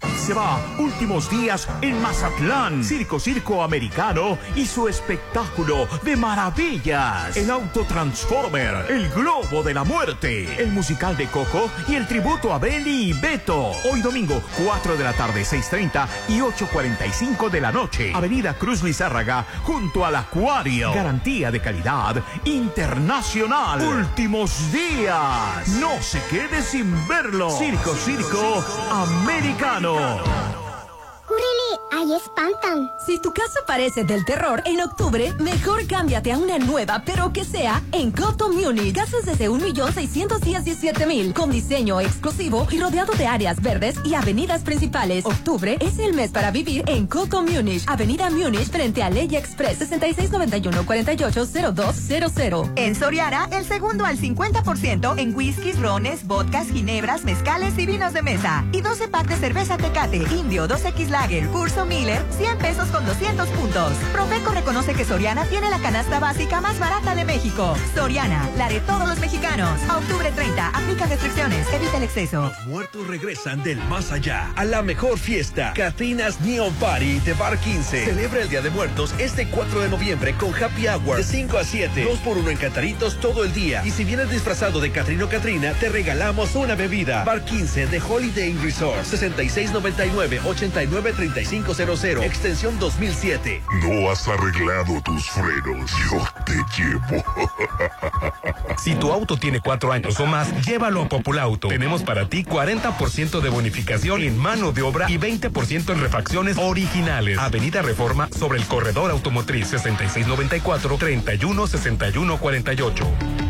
Se va últimos días en Mazatlán. Circo Circo Americano y su espectáculo de maravillas. El Auto Transformer, el Globo de la Muerte, el musical de Coco y el tributo a Belly y Beto. Hoy domingo, 4 de la tarde, 6.30 y 8.45 de la noche. Avenida Cruz Lizárraga, junto al Acuario. Garantía de calidad internacional. Últimos días. No se quede sin verlo. Circo Circo Americano. Mano. ¡Ahí espantan! Si tu casa parece del terror, en octubre, mejor cámbiate a una nueva, pero que sea en Coto Munich. Casas desde 1.617.000, con diseño exclusivo y rodeado de áreas verdes y avenidas principales. Octubre es el mes para vivir en Coto Munich. Avenida Munich frente a Ley Express 6691-480200. En Soriana, el segundo al 50% en whiskies, rones, vodkas, ginebras, mezcales y vinos de mesa. Y 12 packs de cerveza Tecate, Indio, 2X Lager, Curso Miller, 100 pesos con 200 puntos. Profeco reconoce que Soriana tiene la canasta básica más barata de México. Soriana, la de todos los mexicanos. A octubre 30, aplica restricciones, evita el exceso. Los muertos regresan del más allá a la mejor fiesta. Catrinas Neon Party de Bar 15. Celebra el Día de Muertos este 4 de noviembre con Happy Hour de 5 a 7. 2 por 1 en Cataritos todo el día. Y si vienes disfrazado de Catrino Catrina, te regalamos una bebida. Bar 15 de Holiday Resort. 6699 893500 extensión 2007. No has arreglado tus frenos. Yo te llevo. Si tu auto tiene cuatro años o más, llévalo a Populauto. Tenemos para ti 40% de bonificación en mano de obra y 20% en refacciones originales. Avenida Reforma sobre el corredor automotriz 6694-316148.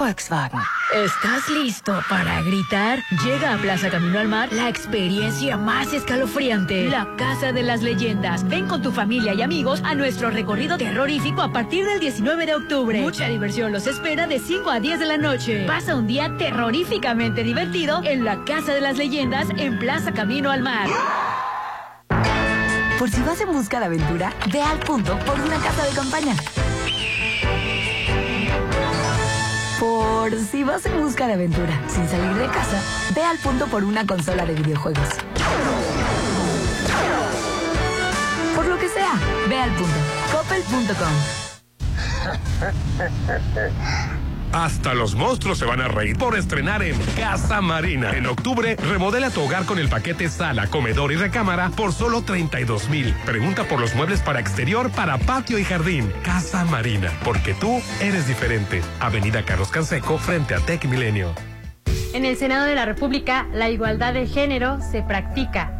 Volkswagen. ¿Estás listo para gritar? Llega a Plaza Camino al Mar la experiencia más escalofriante, la Casa de las Leyendas. Ven con tu familia y amigos a nuestro recorrido terrorífico a partir del 19 de octubre. Mucha diversión los espera de 5 a 10 de la noche. Pasa un día terroríficamente divertido en la Casa de las Leyendas en Plaza Camino al Mar. Por si vas en busca de aventura, ve al punto por una casa de campaña. Por si vas en busca de aventura sin salir de casa, ve al punto por una consola de videojuegos. Por lo que sea, ve al punto. Coppel.com. Hasta los monstruos se van a reír por estrenar en Casa Marina. En octubre, remodela tu hogar con el paquete sala, comedor y recámara por solo 32 mil. Pregunta por los muebles para exterior, para patio y jardín. Casa Marina, porque tú eres diferente. Avenida Carlos Canseco, frente a Tech Milenio. En el Senado de la República, la igualdad de género se practica,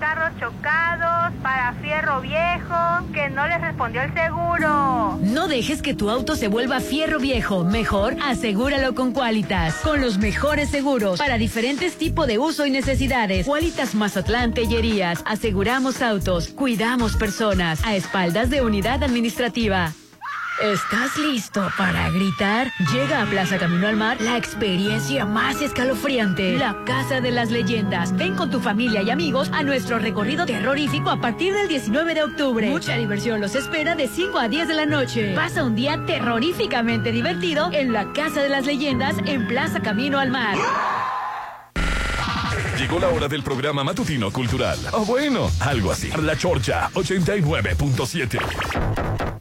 carros chocados para fierro viejo que no les respondió el seguro. No dejes que tu auto se vuelva fierro viejo. Mejor asegúralo con Qualitas. Con los mejores seguros para diferentes tipos de uso y necesidades. Qualitas Mazatlán Tellerías. Aseguramos autos, cuidamos personas. A espaldas de unidad administrativa. ¿Estás listo para gritar? Llega a Plaza Camino al Mar la experiencia más escalofriante, la Casa de las Leyendas. Ven con tu familia y amigos a nuestro recorrido terrorífico a partir del 19 de octubre. Mucha diversión los espera de 5 a 10 de la noche. Pasa un día terroríficamente divertido en la Casa de las Leyendas en Plaza Camino al Mar. Llegó la hora del programa matutino cultural. O bueno, algo así. La Chorcha 89.7.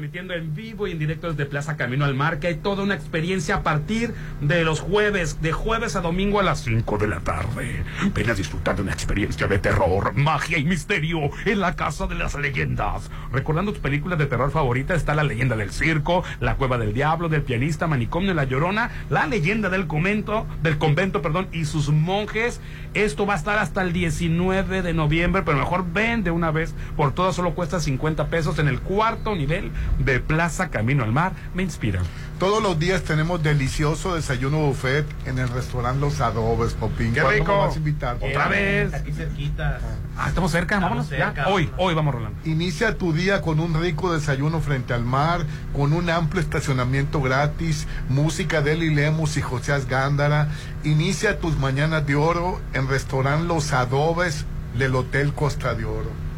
transmitiendo en vivo y en directo desde Plaza Camino al Mar, que hay toda una experiencia a partir de los jueves, de jueves a domingo a las 5 de la tarde. Ven a disfrutar de una experiencia de terror, magia y misterio en la Casa de las Leyendas. Recordando tus películas de terror favoritas, está La Leyenda del Circo, La Cueva del Diablo, del Pianista, Manicomio, La Llorona, La Leyenda del Convento, del convento, perdón, y sus monjes. Esto va a estar hasta el 19 de noviembre, pero mejor ven de una vez. Por todo solo cuesta 50 pesos en el cuarto nivel de Plaza Camino al Mar. Me inspira. Todos los días tenemos delicioso desayuno buffet en el restaurante Los Adobes, Popín. ¡Qué ¿Cuándo rico! me vas a invitar? Otra vez. Aquí cerquita. Ah, estamos cerca, vámonos. cerca, ya. Hoy, hoy vamos, Rolando. Inicia tu día con un rico desayuno frente al mar, con un amplio estacionamiento gratis, música de Eli Lemus y José Gándara. Inicia tus mañanas de oro en restaurante Los Adobes del Hotel Costa de Oro.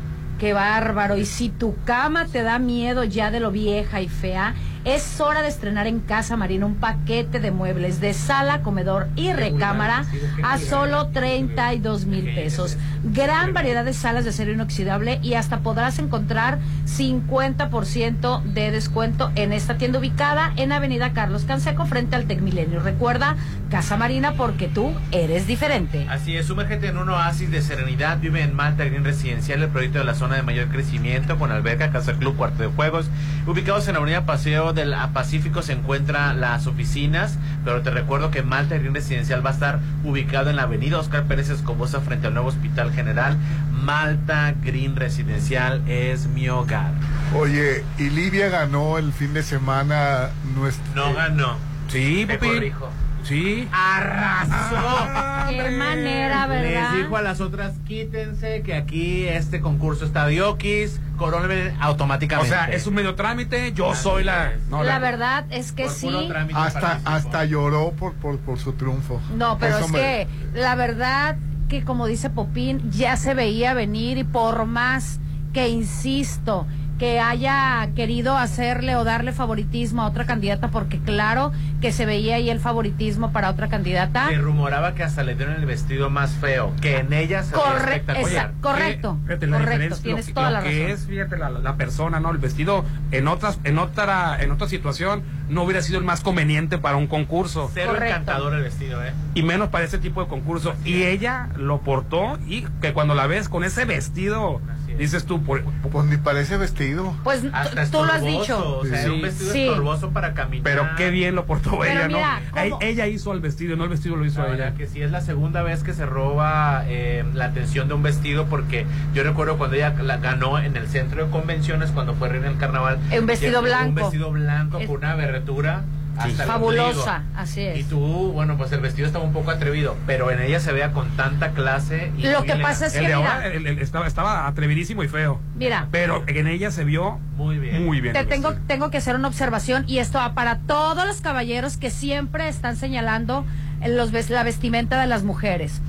Qué bárbaro. Y si tu cama te da miedo ya de lo vieja y fea, es hora de estrenar en Casa Marina un paquete de muebles de sala, comedor y recámara a solo 32 mil pesos. Gran variedad de salas de acero inoxidable y hasta podrás encontrar 50% de descuento en esta tienda ubicada en Avenida Carlos Canseco frente al Tecmilenio. Recuerda, Casa Marina porque tú eres diferente. Así es, sumérgete en un oasis de serenidad. Vive en Malta Green Residencial, el proyecto de la zona de mayor crecimiento con alberca, casa club, cuarto de juegos. Ubicados en la avenida Paseo del Pacífico se encuentran las oficinas, pero te recuerdo que Malta Green Residencial va a estar ubicado en la avenida Oscar Pérez Escobosa frente al nuevo Hospital General. Malta Green Residencial es mi hogar. Oye, y Livia ganó el fin de semana nuestro... No ganó. Sí, corrijo. Sí. Arrasó. Qué manera, ¿verdad? Les dijo a las otras, quítense que aquí este concurso está de Oquis, corónenme O automáticamente. sea, es un medio trámite, yo soy la... no, La verdad es que sí. Hasta, hasta lloró por, por, por su triunfo. No, pero Eso es me- que la verdad que como dice Popín, ya se veía venir y por más que insisto que haya querido hacerle o darle favoritismo a otra candidata, porque claro que se veía ahí el favoritismo para otra candidata. Se rumoraba que hasta le dieron el vestido más feo, que en ella se veía Corre- espectacular. correcto, Fíjate, la correcto, tienes lo, toda lo la que razón. es, fíjate, la, la persona, ¿no? El vestido en otras, en otra, en otra situación no hubiera sido el más conveniente para un concurso. Cero encantador el vestido, ¿eh? Y menos para ese tipo de concurso. y ella lo portó y que cuando la ves con ese vestido, dices tú, por, Pues ni parece vestido. Pues Hasta tú lo has estorboso, dicho. O sea, era un vestido Sí. estorboso para caminar. pero qué bien lo portó Pero ella, mira, ¿no? ¿cómo? Ella hizo el vestido, no el vestido lo hizo La ella. que sí, es la segunda vez que se roba eh, la atención de un vestido porque yo recuerdo cuando ella la ganó en el centro de convenciones cuando fue reina del carnaval. Un vestido Llevó Un blanco. vestido blanco Es- con una berretura. Hasta Fabulosa, así es. Y tú, bueno, pues el vestido estaba un poco atrevido, pero en ella se vea con tanta clase. Y Lo que pasa es elegante. El de mira. ahora el- el- estaba, estaba atrevidísimo y feo. Mira, Pero en ella se vio muy bien. Muy bien. te tengo, vestido. tengo que hacer una observación y esto va para todos los caballeros que siempre están señalando los, la vestimenta de las mujeres.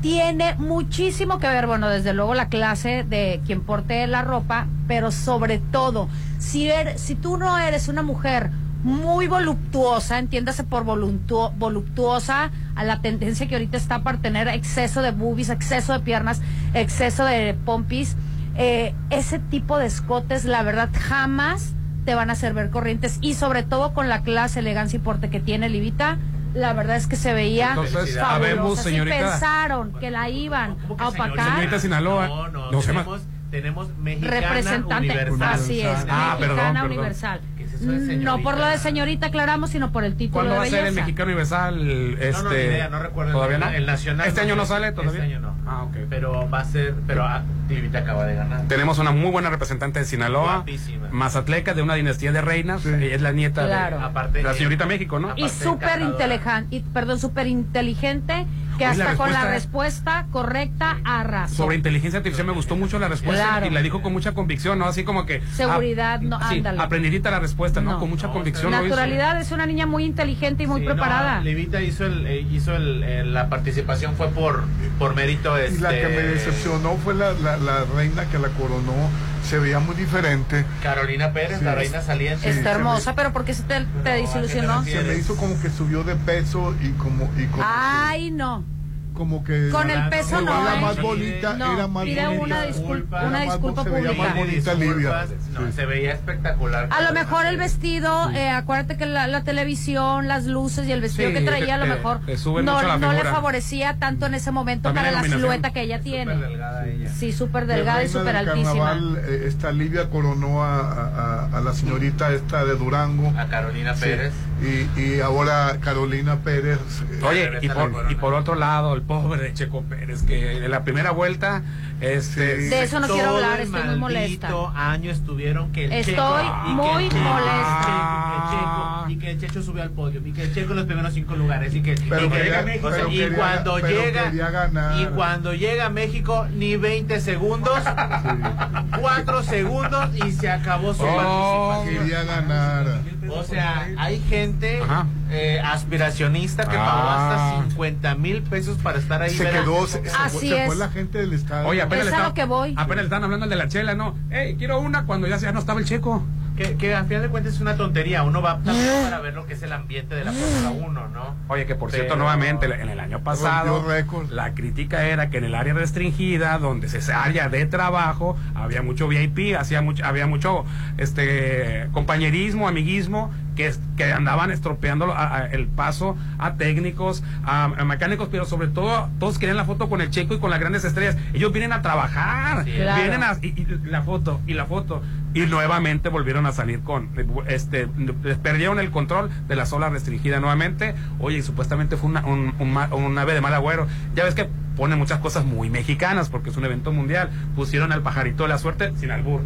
Tiene muchísimo que ver, bueno, desde luego la clase de quien porte la ropa, pero sobre todo, si, eres, si tú no eres una mujer muy voluptuosa, entiéndase por voluptuo- voluptuosa a la tendencia que ahorita está para tener exceso de boobies, exceso de piernas, exceso de pompis, eh, ese tipo de escotes, la verdad, jamás te van a hacer ver corrientes y sobre todo con la clase, elegancia y porte que tiene Livita, la verdad es que se veía Entonces, fabulosa. habemos, Sí señorita- pensaron que la iban a opacar. Señorita Sinaloa. No, no, No, tenemos, tenemos mexicana representante, universal. así es, Ah, perdón, mexicana perdón. universal. ¿Qué es eso de señorita? No por lo de señorita aclaramos, sino por el título ¿Cuándo de va a ser el. Mexicano Universal? Este, No, no, ni idea, no recuerdo. ¿Todavía el, no? el nacional. ¿Este año no sale todavía? Este año no. Ah, ok. Pero va a ser, pero ah, Livita acaba de ganar. Tenemos una muy buena representante de Sinaloa, Guapísima. mazatleca de una dinastía de reinas. Ella es la nieta Claro. de, Aparte, la eh, señorita México, ¿no? y súper inteligente, perdón, súper inteligente, que la hasta con la respuesta- correcta arrasó. Sobre inteligencia artificial me gustó mucho la respuesta Claro. y la dijo con mucha convicción, ¿no? Así como que... Seguridad, no, sí, ándale. aprendidita la respuesta, ¿no? No. Con mucha convicción. lo hizo. Naturalidad es una niña muy inteligente y muy Sí, preparada. no, Levita hizo el, eh, hizo el, eh, la participación fue por por mérito Y la que me este decepcionó fue la, la, la reina que la coronó. Se veía muy diferente. Carolina Pérez, Sí. la reina saliente. Está hermosa, pero ¿por qué se te, te desilusionó? Se me hizo como que subió de peso y como... Y como Ay, no. como que Con el peso que no, era ¿eh? más bonita, No, era más pide bonita. una disculpa, Era una disculpa bo- se veía pública. más bonita Livia. No, Sí. se veía espectacular. A lo mejor el vestido, eh, acuérdate que la, la televisión, las luces y el vestido Sí, que traía, a lo te- mejor no, no le favorecía tanto en ese momento También para la silueta que ella tiene. delgada. Sí, súper De delgada y súper del altísima. carnaval, eh, esta Livia coronó a, a- a- a la señorita esta de Durango. A Carolina Sí. Y, y ahora Carolina Pérez. eh, Oye, y por, y por otro lado, el pobre Checo Pérez, que en la primera vuelta, este, De eso no quiero hablar, estoy muy molesta. año estuvieron que el Estoy Checo, y que muy el Checo, molesta. Y que el Checo, y que el Checho subió al podio, y que el Checo en los primeros cinco lugares, y que, Pero y que quería- llega México, pero y quería- cuando pero llega y cuando llega a México ni 20 segundos, 4 segundos y se acabó su Oh. participación. Quería ganar. O sea, hay gente Eh, aspiracionista que Ah. pagó hasta 50 mil pesos para estar ahí. Se ¿verdad? quedó, se, se Así fue, se fue es. la gente del estadio. Oye, apenas Es le que voy. Apenas le estaban hablando el de la chela, ¿no? Ey, quiero una cuando ya, ya no estaba el Checo. Que, que a final de cuentas es una tontería. Uno va también para ver lo que es el ambiente de la Fórmula 1, ¿no? Oye, que por Pero- cierto, nuevamente, en el año pasado, la crítica era que en el área restringida, donde es esa área de trabajo, había mucho VIP, hacía mucho, había mucho este compañerismo, amiguismo, que, que andaban estropeando a- a- el paso a técnicos, a, a mecánicos, pero sobre todo, todos querían la foto con el checo y con las grandes estrellas. Ellos vienen a trabajar, Sí. Claro. vienen a, y, y la foto, y la foto. Y nuevamente volvieron a salir con, este, perdieron el control de la sola restringida nuevamente. Oye, y supuestamente fue una, un, un ma- un ave de mal agüero. Ya ves que ponen muchas cosas muy mexicanas porque es un evento mundial. Pusieron al pajarito de la suerte sin albur.